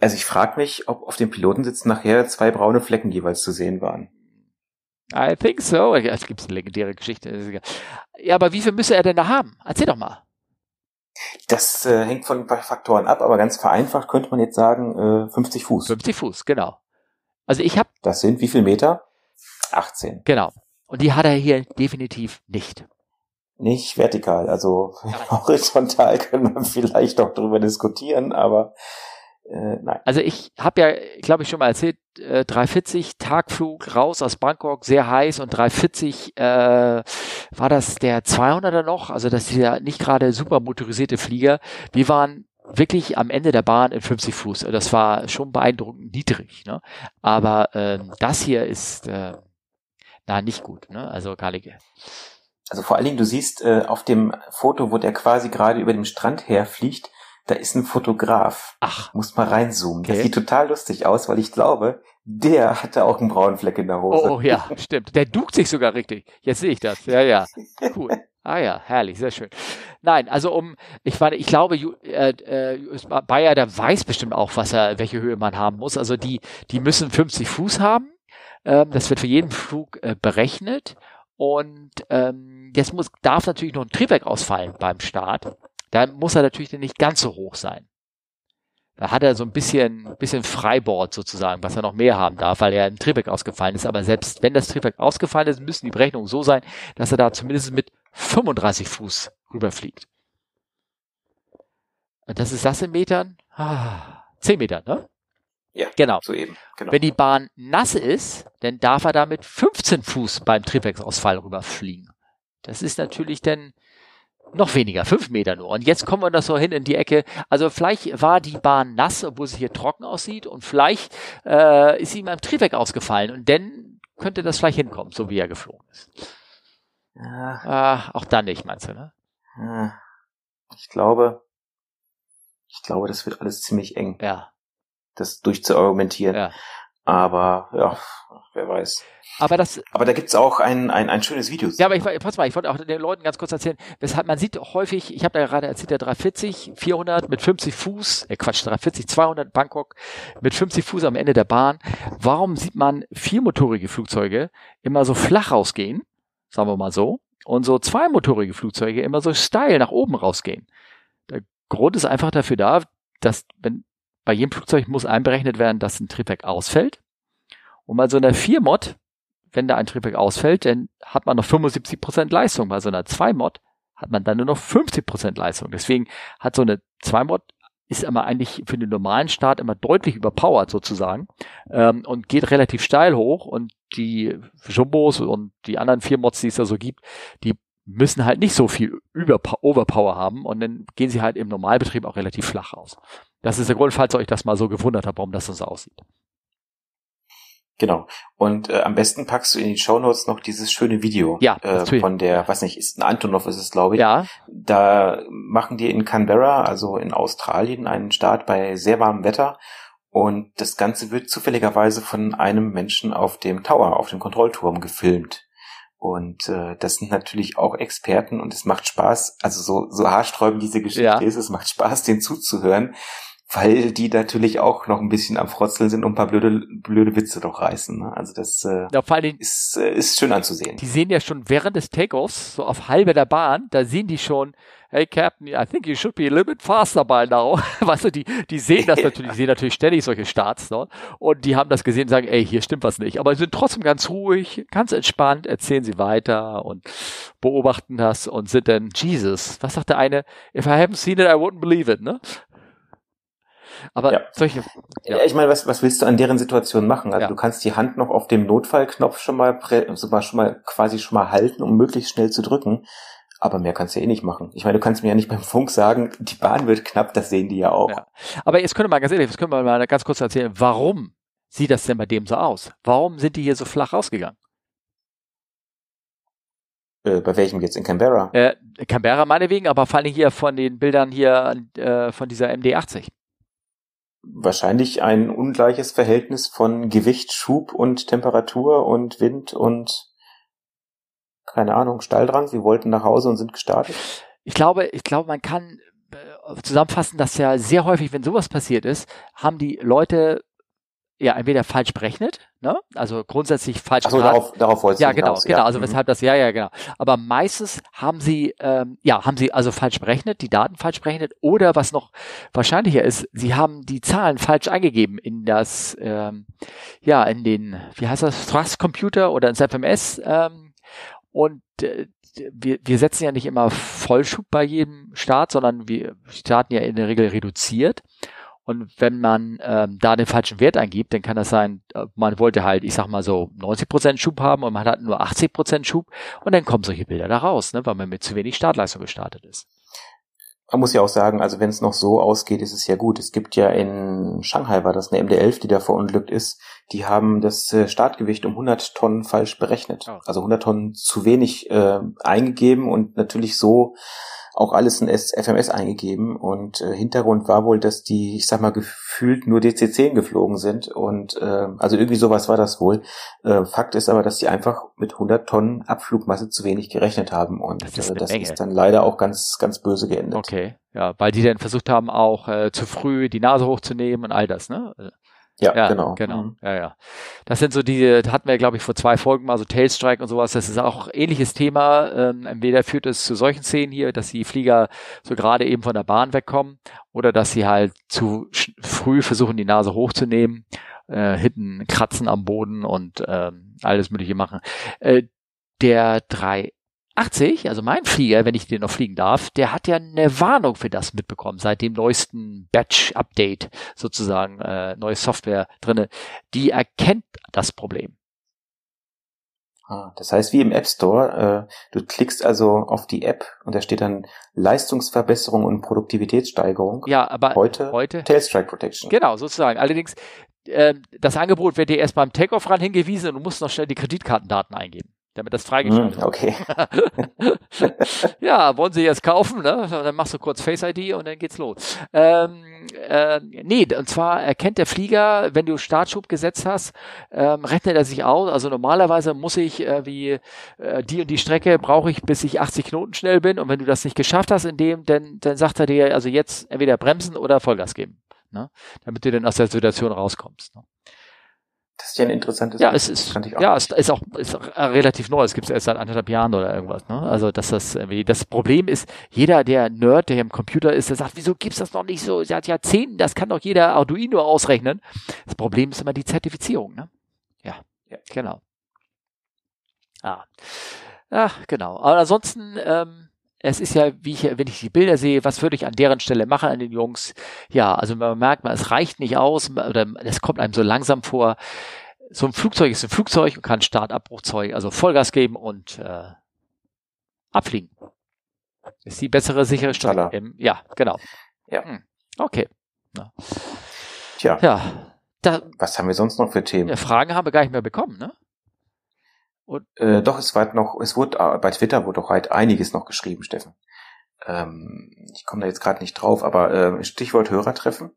Also ich frage mich, ob auf dem Pilotensitz nachher zwei braune Flecken jeweils zu sehen waren. I think so. Es gibt eine legendäre Geschichte. Ja, aber wie viel müsste er denn da haben? Erzähl doch mal. Das äh, hängt von ein paar Faktoren ab, aber ganz vereinfacht könnte man jetzt sagen, äh, 50 Fuß. 50 Fuß, genau. Also ich habe, Das sind wie viel Meter? 18. genau. Und die hat er hier definitiv nicht. Nicht vertikal, also horizontal können wir vielleicht auch drüber diskutieren, aber äh, nein. Also ich habe ja, glaube ich, schon mal erzählt, äh, 340 Tagflug raus aus Bangkok, sehr heiß und 340 äh, war das der 200er noch, also das ist ja nicht gerade super motorisierte Flieger. Wir waren wirklich am Ende der Bahn in 50 Fuß. Das war schon beeindruckend niedrig. Ne? Aber ähm, das hier ist äh, na nicht gut. Ne? Also Galige. Also vor allen Dingen, du siehst äh, auf dem Foto, wo der quasi gerade über dem Strand herfliegt, da ist ein Fotograf. Ach, Muss mal reinzoomen. Das Okay. sieht total lustig aus, weil ich glaube, der hatte auch einen braunen Fleck in der Hose. oh, oh ja, stimmt. Der duckt sich sogar richtig. Jetzt sehe ich das. Ja, ja. Cool. Ah ja, herrlich, sehr schön. Nein, also um, ich meine, ich glaube, äh, äh, Bayer, der weiß bestimmt auch, was er, welche Höhe man haben muss. Also die, die müssen 50 Fuß haben. Ähm, das wird für jeden Flug äh, berechnet. Und ähm, jetzt muss, darf natürlich noch ein Triebwerk ausfallen beim Start. Da muss er natürlich nicht ganz so hoch sein. Da hat er so ein bisschen, bisschen Freibord sozusagen, was er noch mehr haben darf, weil er ein Triebwerk ausgefallen ist. Aber selbst wenn das Triebwerk ausgefallen ist, müssen die Berechnungen so sein, dass er da zumindest mit 35 Fuß rüberfliegt. Und das ist das in Metern? Ah, 10 Meter, ne? Ja, genau. So eben. Genau. Wenn die Bahn nass ist, dann darf er damit 15 Fuß beim Triebwerksausfall rüberfliegen. Das ist natürlich dann noch weniger, 5 Meter nur. Und jetzt kommen wir da so hin in die Ecke. Also vielleicht war die Bahn nass, obwohl sie hier trocken aussieht. Und vielleicht äh, ist ihm beim Triebwerk ausgefallen. Und dann könnte das vielleicht hinkommen, so wie er geflogen ist. Ja. Ah, auch dann nicht, meinst du, ne? Ja. Ich glaube, ich glaube, das wird alles ziemlich eng. Ja. Das durchzuargumentieren. Ja. Aber ja, wer weiß. Aber das. Aber da gibt's auch ein, ein, ein schönes Video. Ja, aber ich, pass mal, ich wollte auch den Leuten ganz kurz erzählen, weshalb man sieht häufig, ich habe da gerade erzählt, der 340, 400 mit 50 Fuß, äh Quatsch, 340, 200 Bangkok mit 50 Fuß am Ende der Bahn. Warum sieht man viermotorige Flugzeuge immer so flach rausgehen? sagen wir mal so, und so zweimotorige Flugzeuge immer so steil nach oben rausgehen. Der Grund ist einfach dafür da, dass wenn bei jedem Flugzeug muss einberechnet werden, dass ein Triebwerk ausfällt. Und bei so einer 4-Mod, wenn da ein Triebwerk ausfällt, dann hat man noch 75% Leistung. Bei so einer 2-Mod hat man dann nur noch 50% Leistung. Deswegen hat so eine 2-Mod ist aber eigentlich für den normalen Start immer deutlich überpowered sozusagen ähm, und geht relativ steil hoch und die Jumbos und die anderen vier Mods, die es da so gibt, die müssen halt nicht so viel Über Overpower haben und dann gehen sie halt im Normalbetrieb auch relativ flach aus. Das ist der Grund, falls ihr euch das mal so gewundert habt, warum das so aussieht. Genau. Und äh, am besten packst du in die Show Notes noch dieses schöne Video ja, äh, von der, was nicht, ist ein Antonov ist es, glaube ich. Ja. Da machen die in Canberra, also in Australien, einen Start bei sehr warmem Wetter. Und das Ganze wird zufälligerweise von einem Menschen auf dem Tower, auf dem Kontrollturm gefilmt. Und äh, das sind natürlich auch Experten und es macht Spaß, also so, so haarsträubend diese Geschichte ja. ist, es macht Spaß, denen zuzuhören, weil die natürlich auch noch ein bisschen am Frotzeln sind und ein paar blöde, blöde Witze doch reißen. Ne? Also das äh, ja, ist, äh, ist schön anzusehen. Die sehen ja schon während des Takeoffs, so auf halbe der Bahn, da sehen die schon, hey Captain, I think you should be a little bit faster by now. weißt du, die, die sehen das natürlich, die sehen natürlich ständig solche Starts, ne? Und die haben das gesehen und sagen, ey, hier stimmt was nicht. Aber sie sind trotzdem ganz ruhig, ganz entspannt, erzählen sie weiter und beobachten das und sind dann, Jesus, was sagt der eine? If I haven't seen it, I wouldn't believe it, ne? Aber ja. solche. Ja. ich meine, was, was willst du an deren Situation machen? Also ja. du kannst die Hand noch auf dem Notfallknopf schon mal, sogar schon mal quasi schon mal halten, um möglichst schnell zu drücken. Aber mehr kannst du eh nicht machen. Ich meine, du kannst mir ja nicht beim Funk sagen, die Bahn wird knapp, das sehen die ja auch. Ja. Aber jetzt könnte man ganz ehrlich, das können wir mal ganz kurz erzählen, warum sieht das denn bei dem so aus? Warum sind die hier so flach rausgegangen? Äh, bei welchem jetzt? In Canberra? Äh, Canberra meinetwegen, aber vor allem hier von den Bildern hier äh, von dieser MD80 wahrscheinlich ein ungleiches Verhältnis von Gewicht, Schub und Temperatur und Wind und keine Ahnung, Stalldrang. Sie wollten nach Hause und sind gestartet. Ich glaube, ich glaube, man kann äh, zusammenfassen, dass ja sehr häufig, wenn sowas passiert ist, haben die Leute ja entweder falsch berechnet, ne? Also grundsätzlich falsch. Ach so, darauf, darauf wollte Ja, genau, hinaus, genau. Ja. Also mhm. weshalb das, ja, ja, genau. Aber meistens haben sie, ähm, ja, haben sie also falsch berechnet, die Daten falsch berechnet, oder was noch wahrscheinlicher ist, sie haben die Zahlen falsch eingegeben in das, ähm, ja, in den, wie heißt das, Thrust Computer oder ins FMS. Ähm, und äh, wir, wir setzen ja nicht immer Vollschub bei jedem Start, sondern wir starten ja in der Regel reduziert. Und wenn man ähm, da den falschen Wert eingibt, dann kann das sein, äh, man wollte halt, ich sag mal so, 90% Schub haben und man hat nur 80% Schub und dann kommen solche Bilder da raus, ne, weil man mit zu wenig Startleistung gestartet ist. Man muss ja auch sagen, also wenn es noch so ausgeht, ist es ja gut. Es gibt ja in Shanghai war das eine MD-11, die da verunglückt ist. Die haben das äh, Startgewicht um 100 Tonnen falsch berechnet. Also 100 Tonnen zu wenig äh, eingegeben und natürlich so auch alles in FMS eingegeben und äh, Hintergrund war wohl, dass die, ich sag mal, gefühlt nur DC-10 geflogen sind und äh, also irgendwie sowas war das wohl. Äh, Fakt ist aber, dass die einfach mit 100 Tonnen Abflugmasse zu wenig gerechnet haben und das ist, äh, das ist dann leider auch ganz, ganz böse geendet. Okay, ja, weil die dann versucht haben, auch äh, zu früh die Nase hochzunehmen und all das, ne? Ja, ja, genau. Genau. Mhm. Ja, ja. Das sind so die, hatten wir, glaube ich, vor zwei Folgen mal so Tailstrike und sowas. Das ist auch ähnliches Thema. Ähm, entweder führt es zu solchen Szenen hier, dass die Flieger so gerade eben von der Bahn wegkommen oder dass sie halt zu früh versuchen, die Nase hochzunehmen, äh, hinten kratzen am Boden und ähm, alles Mögliche machen. Äh, der drei 80, also mein Flieger, wenn ich den noch fliegen darf, der hat ja eine Warnung für das mitbekommen, seit dem neuesten Batch-Update sozusagen, äh, neue Software drinne. Die erkennt das Problem. Ah, das heißt, wie im App Store, äh, du klickst also auf die App und da steht dann Leistungsverbesserung und Produktivitätssteigerung. Ja, aber heute, heute Tailstrike Protection. Genau, sozusagen. Allerdings, äh, das Angebot wird dir erst beim Takeoff ran hingewiesen und du musst noch schnell die Kreditkartendaten eingeben damit das freigeschaltet mm, okay. ja, wollen Sie jetzt kaufen, ne? Dann machst du kurz Face ID und dann geht's los. Ähm, äh, nee, und zwar erkennt der Flieger, wenn du Startschub gesetzt hast, ähm, rechnet er sich aus. Also normalerweise muss ich äh, wie äh, die und die Strecke brauche ich, bis ich 80 Knoten schnell bin. Und wenn du das nicht geschafft hast in dem, dann, dann sagt er dir, also jetzt entweder bremsen oder Vollgas geben. Ne? Damit du dann aus der Situation rauskommst. Ne? Das ist ja ein interessantes Ja, es ist, ja, es ist auch ist relativ neu. Es gibt es erst seit anderthalb Jahren oder irgendwas. Ne? Also, dass das irgendwie, das Problem ist, jeder, der Nerd, der im Computer ist, der sagt, wieso gibt's das noch nicht so seit Jahrzehnten? Das kann doch jeder Arduino ausrechnen. Das Problem ist immer die Zertifizierung. Ne? Ja, ja, genau. Ah. Ach, genau. Aber ansonsten, ähm, es ist ja, wie ich, wenn ich die Bilder sehe, was würde ich an deren Stelle machen, an den Jungs? Ja, also man merkt, man, es reicht nicht aus, oder es kommt einem so langsam vor. So ein Flugzeug ist ein Flugzeug und kann Startabbruchzeug, also Vollgas geben und äh, abfliegen. Ist die bessere, sichere Stelle. Im, ja, genau. Ja. Hm. Okay. Ja. Tja. Ja. Da, was haben wir sonst noch für Themen? Ja, Fragen haben wir gar nicht mehr bekommen, ne? Und äh, doch, es war noch, es wurde äh, bei Twitter wurde doch halt einiges noch geschrieben, Steffen. Ähm, ich komme da jetzt gerade nicht drauf, aber äh, Stichwort Hörertreffen.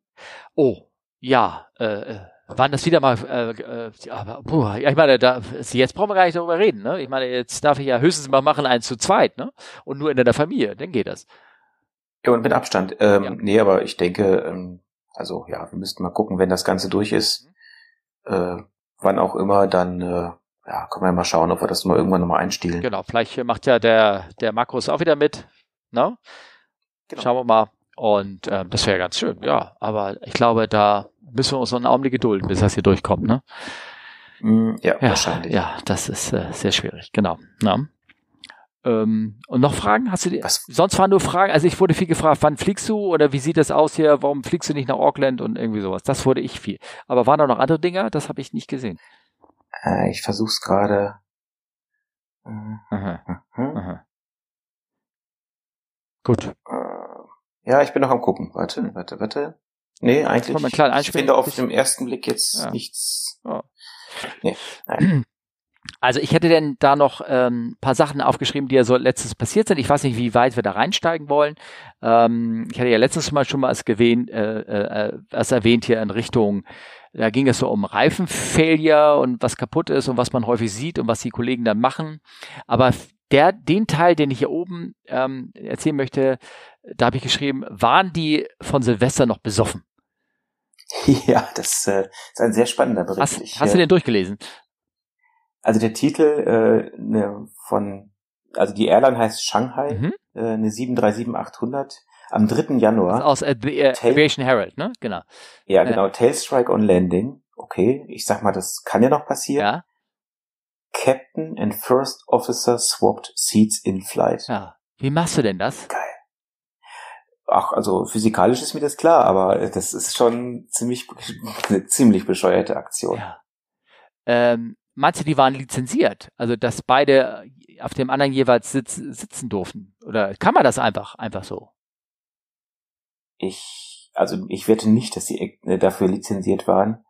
Oh, ja, äh, äh waren das wieder mal, äh, äh, aber, puh, ich meine, da, jetzt brauchen wir gar nicht darüber reden, ne? Ich meine, jetzt darf ich ja höchstens mal machen, eins zu zweit, ne? Und nur in der Familie, dann geht das. Ja, und mit Abstand. Ähm, ja. Nee, aber ich denke, ähm, also ja, wir müssten mal gucken, wenn das Ganze durch ist, mhm. äh, wann auch immer, dann äh, ja, können wir mal schauen, ob wir das mal irgendwann nochmal einstielen. Genau, vielleicht macht ja der, der Markus auch wieder mit. Ne? Genau. Schauen wir mal. Und ähm, das wäre ganz schön, ja. Aber ich glaube, da müssen wir uns noch einen Augenblick gedulden, bis das hier durchkommt, ne? Mm, ja, ja, wahrscheinlich. Ja, das ist äh, sehr schwierig, genau. Na? Ähm, und noch Fragen? Hast du die? Was? Sonst waren nur Fragen. Also ich wurde viel gefragt, wann fliegst du oder wie sieht das aus hier? Warum fliegst du nicht nach Auckland und irgendwie sowas? Das wurde ich viel. Aber waren da noch andere Dinge? Das habe ich nicht gesehen. Äh, ich versuch's gerade. Gut. Äh, ja, ich bin noch am gucken. Warte, hm. warte, warte. Nee, eigentlich. Klar, ich finde auf dem ersten Blick jetzt ja. nichts. Oh. Nee, nein. Also ich hätte denn da noch ähm, paar Sachen aufgeschrieben, die ja so letztens passiert sind. Ich weiß nicht, wie weit wir da reinsteigen wollen. Ähm, ich hatte ja letztens mal schon mal als, gewähnt, äh, äh, als erwähnt hier in Richtung da ging es so um Reifenfailure und was kaputt ist und was man häufig sieht und was die Kollegen dann machen. Aber der, den Teil, den ich hier oben ähm, erzählen möchte, da habe ich geschrieben, waren die von Silvester noch besoffen? Ja, das äh, ist ein sehr spannender Bericht. Hast, ich, hast du den durchgelesen? Also der Titel äh, ne, von, also die Airline heißt Shanghai, mhm. äh, eine 737-800 am 3. Januar. Aus äh, äh, Aviation Herald, ne? Genau. Ja, genau. Tailstrike on Landing. Okay, ich sag mal, das kann ja noch passieren. Ja. Captain and First Officer swapped seats in flight. Ja. Wie machst du denn das? Geil. Ach, also physikalisch ist mir das klar, aber das ist schon ziemlich, eine ziemlich bescheuerte Aktion. Ja. Ähm, meinst du, die waren lizenziert? Also, dass beide auf dem anderen jeweils sitz, sitzen durften? Oder kann man das einfach, einfach so? ich, also ich wette nicht, dass sie äh, dafür lizenziert waren.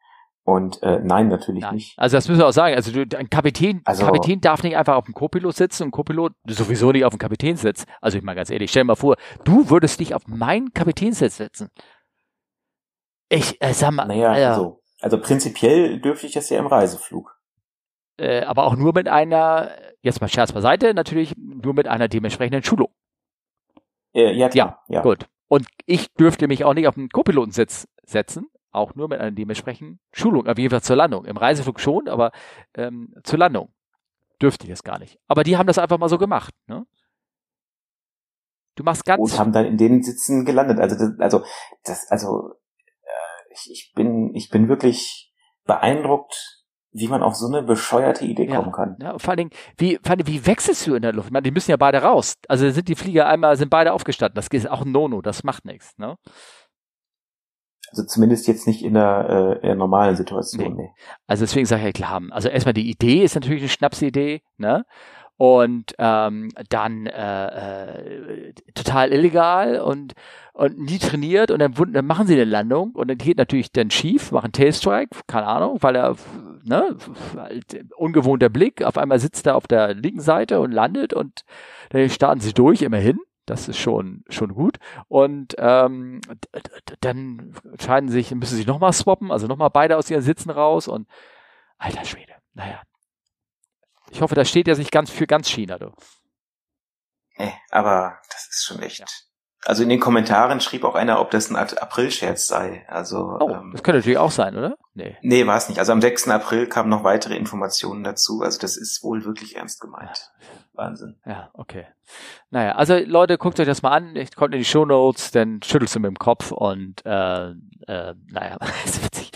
Und äh, nein, natürlich nein. nicht. Also das müssen wir auch sagen. Also du, ein Kapitän, also, Kapitän darf nicht einfach auf dem Co-Pilot sitzen und Co-Pilot sowieso nicht auf dem Kapitänsitz. Also ich mal ganz ehrlich, stell dir mal vor, du würdest dich auf meinen Kapitänsitz setzen. Ich äh, sag mal. Naja, äh, also, also prinzipiell dürfte ich das ja im Reiseflug. Äh, aber auch nur mit einer, jetzt mal Scherz beiseite, natürlich nur mit einer dementsprechenden Schulung. Äh, ja. Ja, ja, gut. Und ich dürfte mich auch nicht auf den Co-Pilotensitz setzen, auch nur mit einer dementsprechenden Schulung, auf jeden Fall zur Landung. Im Reiseflug schon, aber ähm, zur Landung dürfte ich das gar nicht. Aber die haben das einfach mal so gemacht. Ne? Du machst ganz. Und haben dann in den Sitzen gelandet. Also, das, also, das, also, äh, ich, ich bin, ich bin wirklich beeindruckt, wie man auf so eine bescheuerte Idee kommen kann. Ja, vor allen Dingen, wie, vor allen Dingen, wie wechselst du in der Luft? Ich meine, die müssen ja beide raus. Also sind die Flieger einmal, sind beide aufgestanden. Das ist auch ein Nono, das macht nichts, ne? Also zumindest jetzt nicht in der, äh, in der normalen Situation. Nee. nee. Also deswegen sage ich ja klar, also erstmal die Idee ist natürlich eine Schnapsidee, ne? und ähm, dann äh, äh, total illegal und und nie trainiert und dann, dann machen sie eine Landung und dann geht natürlich dann schief, machen Tailstrike, keine Ahnung, weil er ne, halt, ungewohnter Blick, auf einmal sitzt er auf der linken Seite und landet und dann starten sie durch, immerhin. Das ist schon, schon gut. Und ähm, dann entscheiden sich, müssen sie sich nochmal swappen, also nochmal beide aus ihren Sitzen raus und alter Schwede, naja, ich hoffe, das steht ja nicht ganz für ganz China, du. Nee, aber das ist schon echt. Ja. Also in den Kommentaren schrieb auch einer, ob das ein April-Scherz sei. Also oh, ähm, das könnte natürlich auch sein, oder? Nee. Nee, war es nicht. Also am 6. April kamen noch weitere Informationen dazu. Also das ist wohl wirklich ernst gemeint. Ja. Wahnsinn. Ja, okay. Naja, also Leute, guckt euch das mal an. Ich kommt in die Show Notes, dann schüttelst du mit dem Kopf und äh, äh, naja, ist witzig.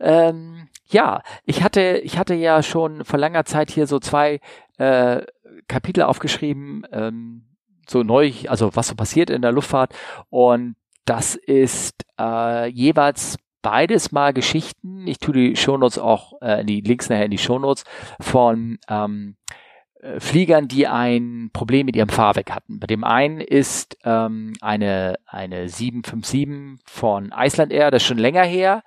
Ähm, ja, ich hatte, ich hatte ja schon vor langer Zeit hier so zwei äh, Kapitel aufgeschrieben, ähm, so neu, also was so passiert in der Luftfahrt. Und das ist äh, jeweils beides mal Geschichten. Ich tue die Shownotes auch, äh, die Links nachher in die Shownotes von ähm, äh, Fliegern, die ein Problem mit ihrem Fahrwerk hatten. Bei dem einen ist ähm, eine, eine 757 von Iceland Air, das ist schon länger her.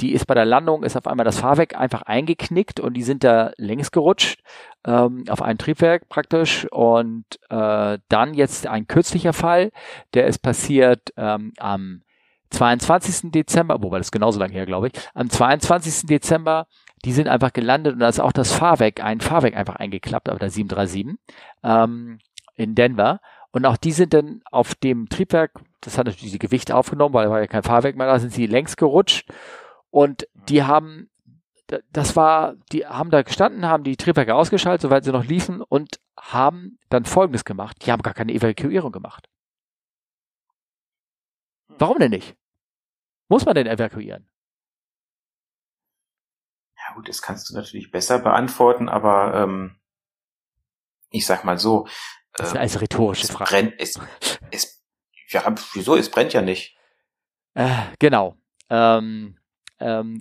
Die ist bei der Landung, ist auf einmal das Fahrwerk einfach eingeknickt und die sind da längs gerutscht ähm, auf ein Triebwerk praktisch. Und äh, dann jetzt ein kürzlicher Fall, der ist passiert ähm, am 22. Dezember, wobei das genauso lange her, glaube ich, am 22. Dezember die sind einfach gelandet und da ist auch das Fahrwerk, ein Fahrwerk einfach eingeklappt auf der 737 ähm, in Denver. Und auch die sind dann auf dem Triebwerk, das hat natürlich die Gewicht aufgenommen, weil da war ja kein Fahrwerk mehr da, sind sie längs gerutscht. Und die haben, das war, die haben da gestanden, haben die Triebwerke ausgeschaltet, soweit sie noch liefen und haben dann Folgendes gemacht. Die haben gar keine Evakuierung gemacht. Warum denn nicht? Muss man denn evakuieren? Gut, das kannst du natürlich besser beantworten, aber ähm, ich sag mal so. Das ist äh, eine rhetorische es Frage. Brennt, es, es, ja, wieso? Es brennt ja nicht. Äh, genau. Ähm, ähm,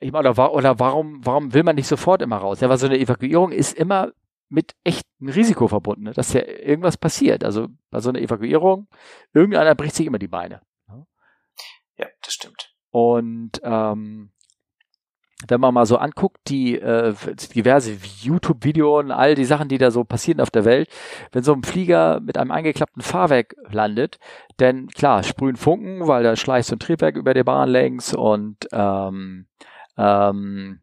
meine, oder, oder warum, warum will man nicht sofort immer raus? Ja, weil so eine Evakuierung ist immer mit echtem Risiko verbunden, ne? dass ja irgendwas passiert. Also bei so einer Evakuierung, irgendeiner bricht sich immer die Beine. Ja, das stimmt. Und ähm, wenn man mal so anguckt, die äh, diverse YouTube-Videos und all die Sachen, die da so passieren auf der Welt, wenn so ein Flieger mit einem eingeklappten Fahrwerk landet, denn klar, sprühen Funken, weil da schleicht so ein Triebwerk über der Bahn längs und ähm, ähm,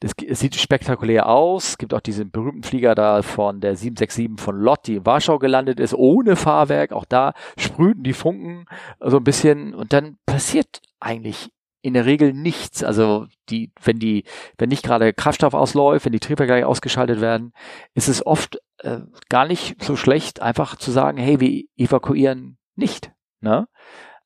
das, sieht spektakulär aus. Es gibt auch diesen berühmten Flieger da von der 767 von Lott, die in Warschau gelandet ist, ohne Fahrwerk. Auch da sprühten die Funken so ein bisschen und dann passiert eigentlich in der Regel nichts. Also die, wenn die, wenn nicht gerade Kraftstoff ausläuft, wenn die Triebwerke ausgeschaltet werden, ist es oft äh, gar nicht so schlecht, einfach zu sagen, hey, wir evakuieren nicht. Ne?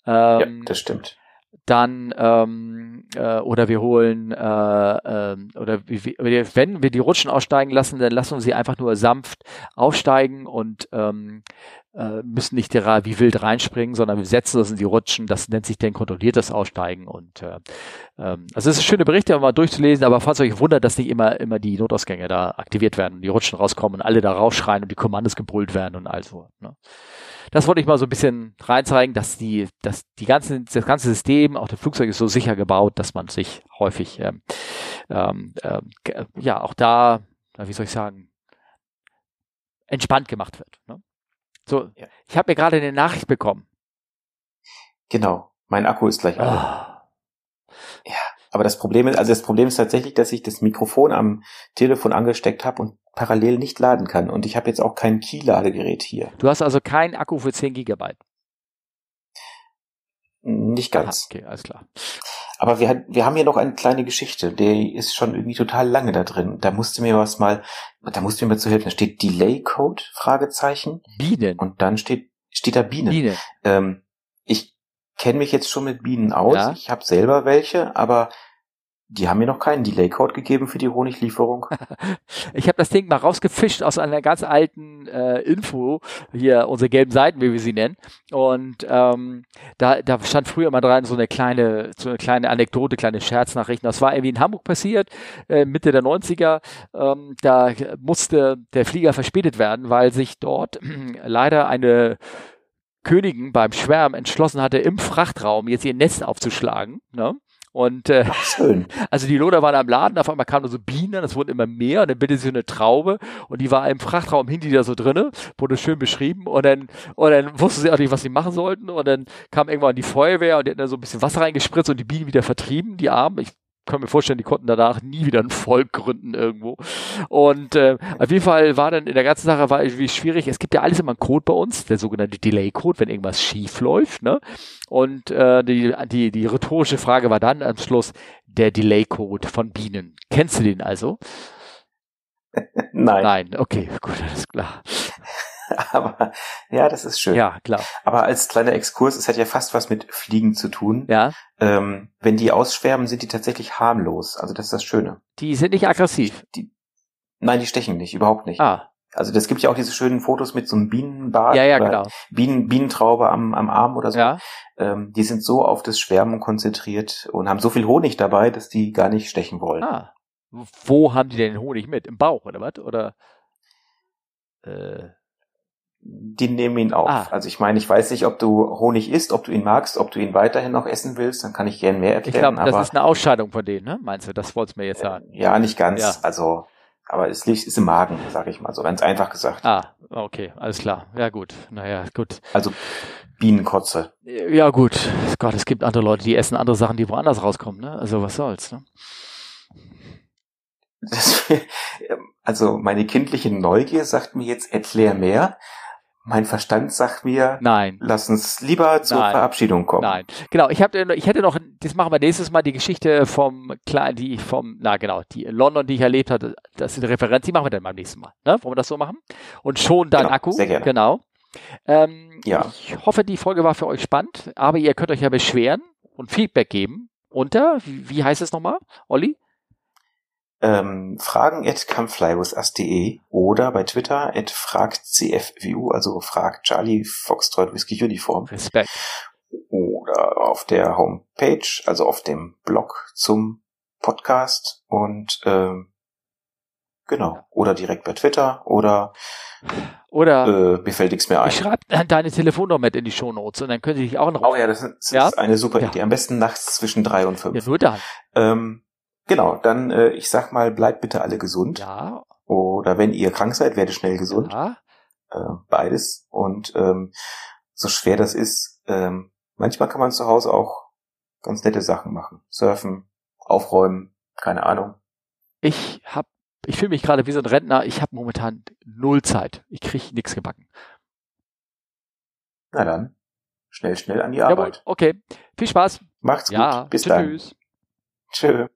Ähm, ja, das stimmt. Dann ähm, äh, oder wir holen äh, äh, oder wir, wenn wir die Rutschen aussteigen lassen, dann lassen wir sie einfach nur sanft aufsteigen und ähm, äh, müssen nicht da wie wild reinspringen, sondern wir setzen das in die Rutschen. Das nennt sich dann kontrolliertes Aussteigen. Und äh, ähm, also es ist schöne Berichte, mal durchzulesen, aber falls euch wundert, dass nicht immer immer die Notausgänge da aktiviert werden, die Rutschen rauskommen und alle da rausschreien und die Kommandos gebrüllt werden und all so. Ne? Das wollte ich mal so ein bisschen reinzeigen, dass die, dass die ganze, das ganze System, auch der Flugzeug ist so sicher gebaut, dass man sich häufig ähm, ähm, äh, ja auch da, wie soll ich sagen, entspannt gemacht wird. Ne? So, ja. ich habe mir gerade eine Nachricht bekommen. Genau, mein Akku ist gleich alle. Oh. Ja, aber das Problem ist, also das Problem ist tatsächlich, dass ich das Mikrofon am Telefon angesteckt habe und parallel nicht laden kann. Und ich habe jetzt auch kein Key-Ladegerät hier. Du hast also keinen Akku für 10 Gigabyte. Nicht ganz. Aha, okay, alles klar. Aber wir, wir haben hier noch eine kleine Geschichte, die ist schon irgendwie total lange da drin. Da musste mir was mal, da musste mir mal zu helfen. Da steht Delay Code, Fragezeichen. Bienen. Und dann steht, steht da Bienen. Bienen. Ähm, ich kenne mich jetzt schon mit Bienen aus. Ja? Ich habe selber welche, aber die haben mir noch keinen Delay-Code gegeben für die Honiglieferung. ich habe das Ding mal rausgefischt aus einer ganz alten äh, Info, hier unsere gelben Seiten, wie wir sie nennen. Und ähm, da, da stand früher mal dran so eine kleine, so eine kleine Anekdote, kleine Scherznachrichten. Das war irgendwie in Hamburg passiert, äh, Mitte der 90er. Ähm, da musste der Flieger verspätet werden, weil sich dort leider eine Königin beim Schwärmen entschlossen hatte, im Frachtraum jetzt ihr Nest aufzuschlagen. Ne? Und äh, Schön. also die Loder waren am Laden, auf einmal kamen so Bienen, es wurden immer mehr und dann bildete sich so eine Traube und die war im Frachtraum hinter da so drinne, wurde schön beschrieben und dann und dann wussten sie auch nicht, was sie machen sollten und dann kam irgendwann die Feuerwehr und die hatten da so ein bisschen Wasser reingespritzt und die Bienen wieder vertrieben, die Armen. Ich kann mir vorstellen, die konnten danach nie wieder ein Volk gründen irgendwo. Und äh, auf jeden Fall war dann in der ganzen Sache war irgendwie schwierig. Es gibt ja alles immer einen Code bei uns, der sogenannte Delay-Code, wenn irgendwas schief läuft. Ne? Und äh, die, die, die rhetorische Frage war dann am Schluss der Delay-Code von Bienen. Kennst du den also? Nein. Nein, okay, gut, alles klar. Aber ja, das ist schön. Ja, klar. Aber als kleiner Exkurs, es hat ja fast was mit Fliegen zu tun. Ja. Ähm, wenn die ausschwärmen, sind die tatsächlich harmlos. Also das ist das Schöne. Die sind nicht aggressiv. Die, nein, die stechen nicht, überhaupt nicht. Ah. Also das gibt ja auch diese schönen Fotos mit so einem Bienenbad ja, ja, genau. Bienen, Bienentraube am, am Arm oder so. Ja. Ähm, die sind so auf das Schwärmen konzentriert und haben so viel Honig dabei, dass die gar nicht stechen wollen. Ah. Wo haben die denn Honig mit? Im Bauch oder was? Oder äh, die nehmen ihn auf. Ah. Also ich meine, ich weiß nicht, ob du Honig isst, ob du ihn magst, ob du ihn weiterhin noch essen willst, dann kann ich gern mehr erklären. Ich glaube, das ist eine Ausscheidung von denen, ne? Meinst du? Das wolltest du mir jetzt sagen. Ja, nicht ganz. Ja. Also, aber es liegt, ist im Magen, sage ich mal so, ganz einfach gesagt. Ah, okay, alles klar. Ja, gut. Naja, gut. Also Bienenkotze. Ja, gut. Gott, es gibt andere Leute, die essen andere Sachen, die woanders rauskommen, ne? Also was soll's, ne? Das, also meine kindliche Neugier sagt mir jetzt, erklär mehr. Mein Verstand sagt mir, nein, lass uns lieber zur nein. Verabschiedung kommen. Nein, genau. Ich habe, ich hätte noch, das machen wir nächstes Mal die Geschichte vom kleinen, die vom, na genau, die in London, die ich erlebt hatte. Das ist eine Referenz. Die machen wir dann beim nächsten Mal. Ne? Wollen wir das so machen? Und schon dein genau, Akku. Sehr gerne. Genau. Ähm, ja. Ich hoffe, die Folge war für euch spannend. Aber ihr könnt euch ja beschweren und Feedback geben unter, wie, wie heißt es nochmal, Olli? Ähm, fragen at comeflywithus.de oder bei Twitter at fragtcfwu, also fragt Charlie Foxtrot Whisky Uniform. Respekt. Oder auf der Homepage, also auf dem Blog zum Podcast und ähm, genau. Oder direkt bei Twitter oder oder äh, mir fällt nichts mehr ein. Ich schreibe deine Telefonnummer mit in die Shownotes und dann könnte ich auch noch. Oh ja, das ist, das ja? ist eine super ja. Idee. Am besten nachts zwischen drei und fünf. Ja, nur dann. Ähm, Genau, dann äh, ich sag mal, bleibt bitte alle gesund. Ja. Oder wenn ihr krank seid, werdet schnell gesund. Ja. Äh, beides. Und ähm, so schwer das ist, ähm, manchmal kann man zu Hause auch ganz nette Sachen machen. Surfen, aufräumen, keine Ahnung. Ich hab, ich fühle mich gerade wie so ein Rentner. Ich habe momentan null Zeit. Ich kriege nichts gebacken. Na dann, schnell, schnell an die Arbeit. Jawohl, okay. Viel Spaß. Macht's ja, gut. Bis tschüss. dann. Tschüss.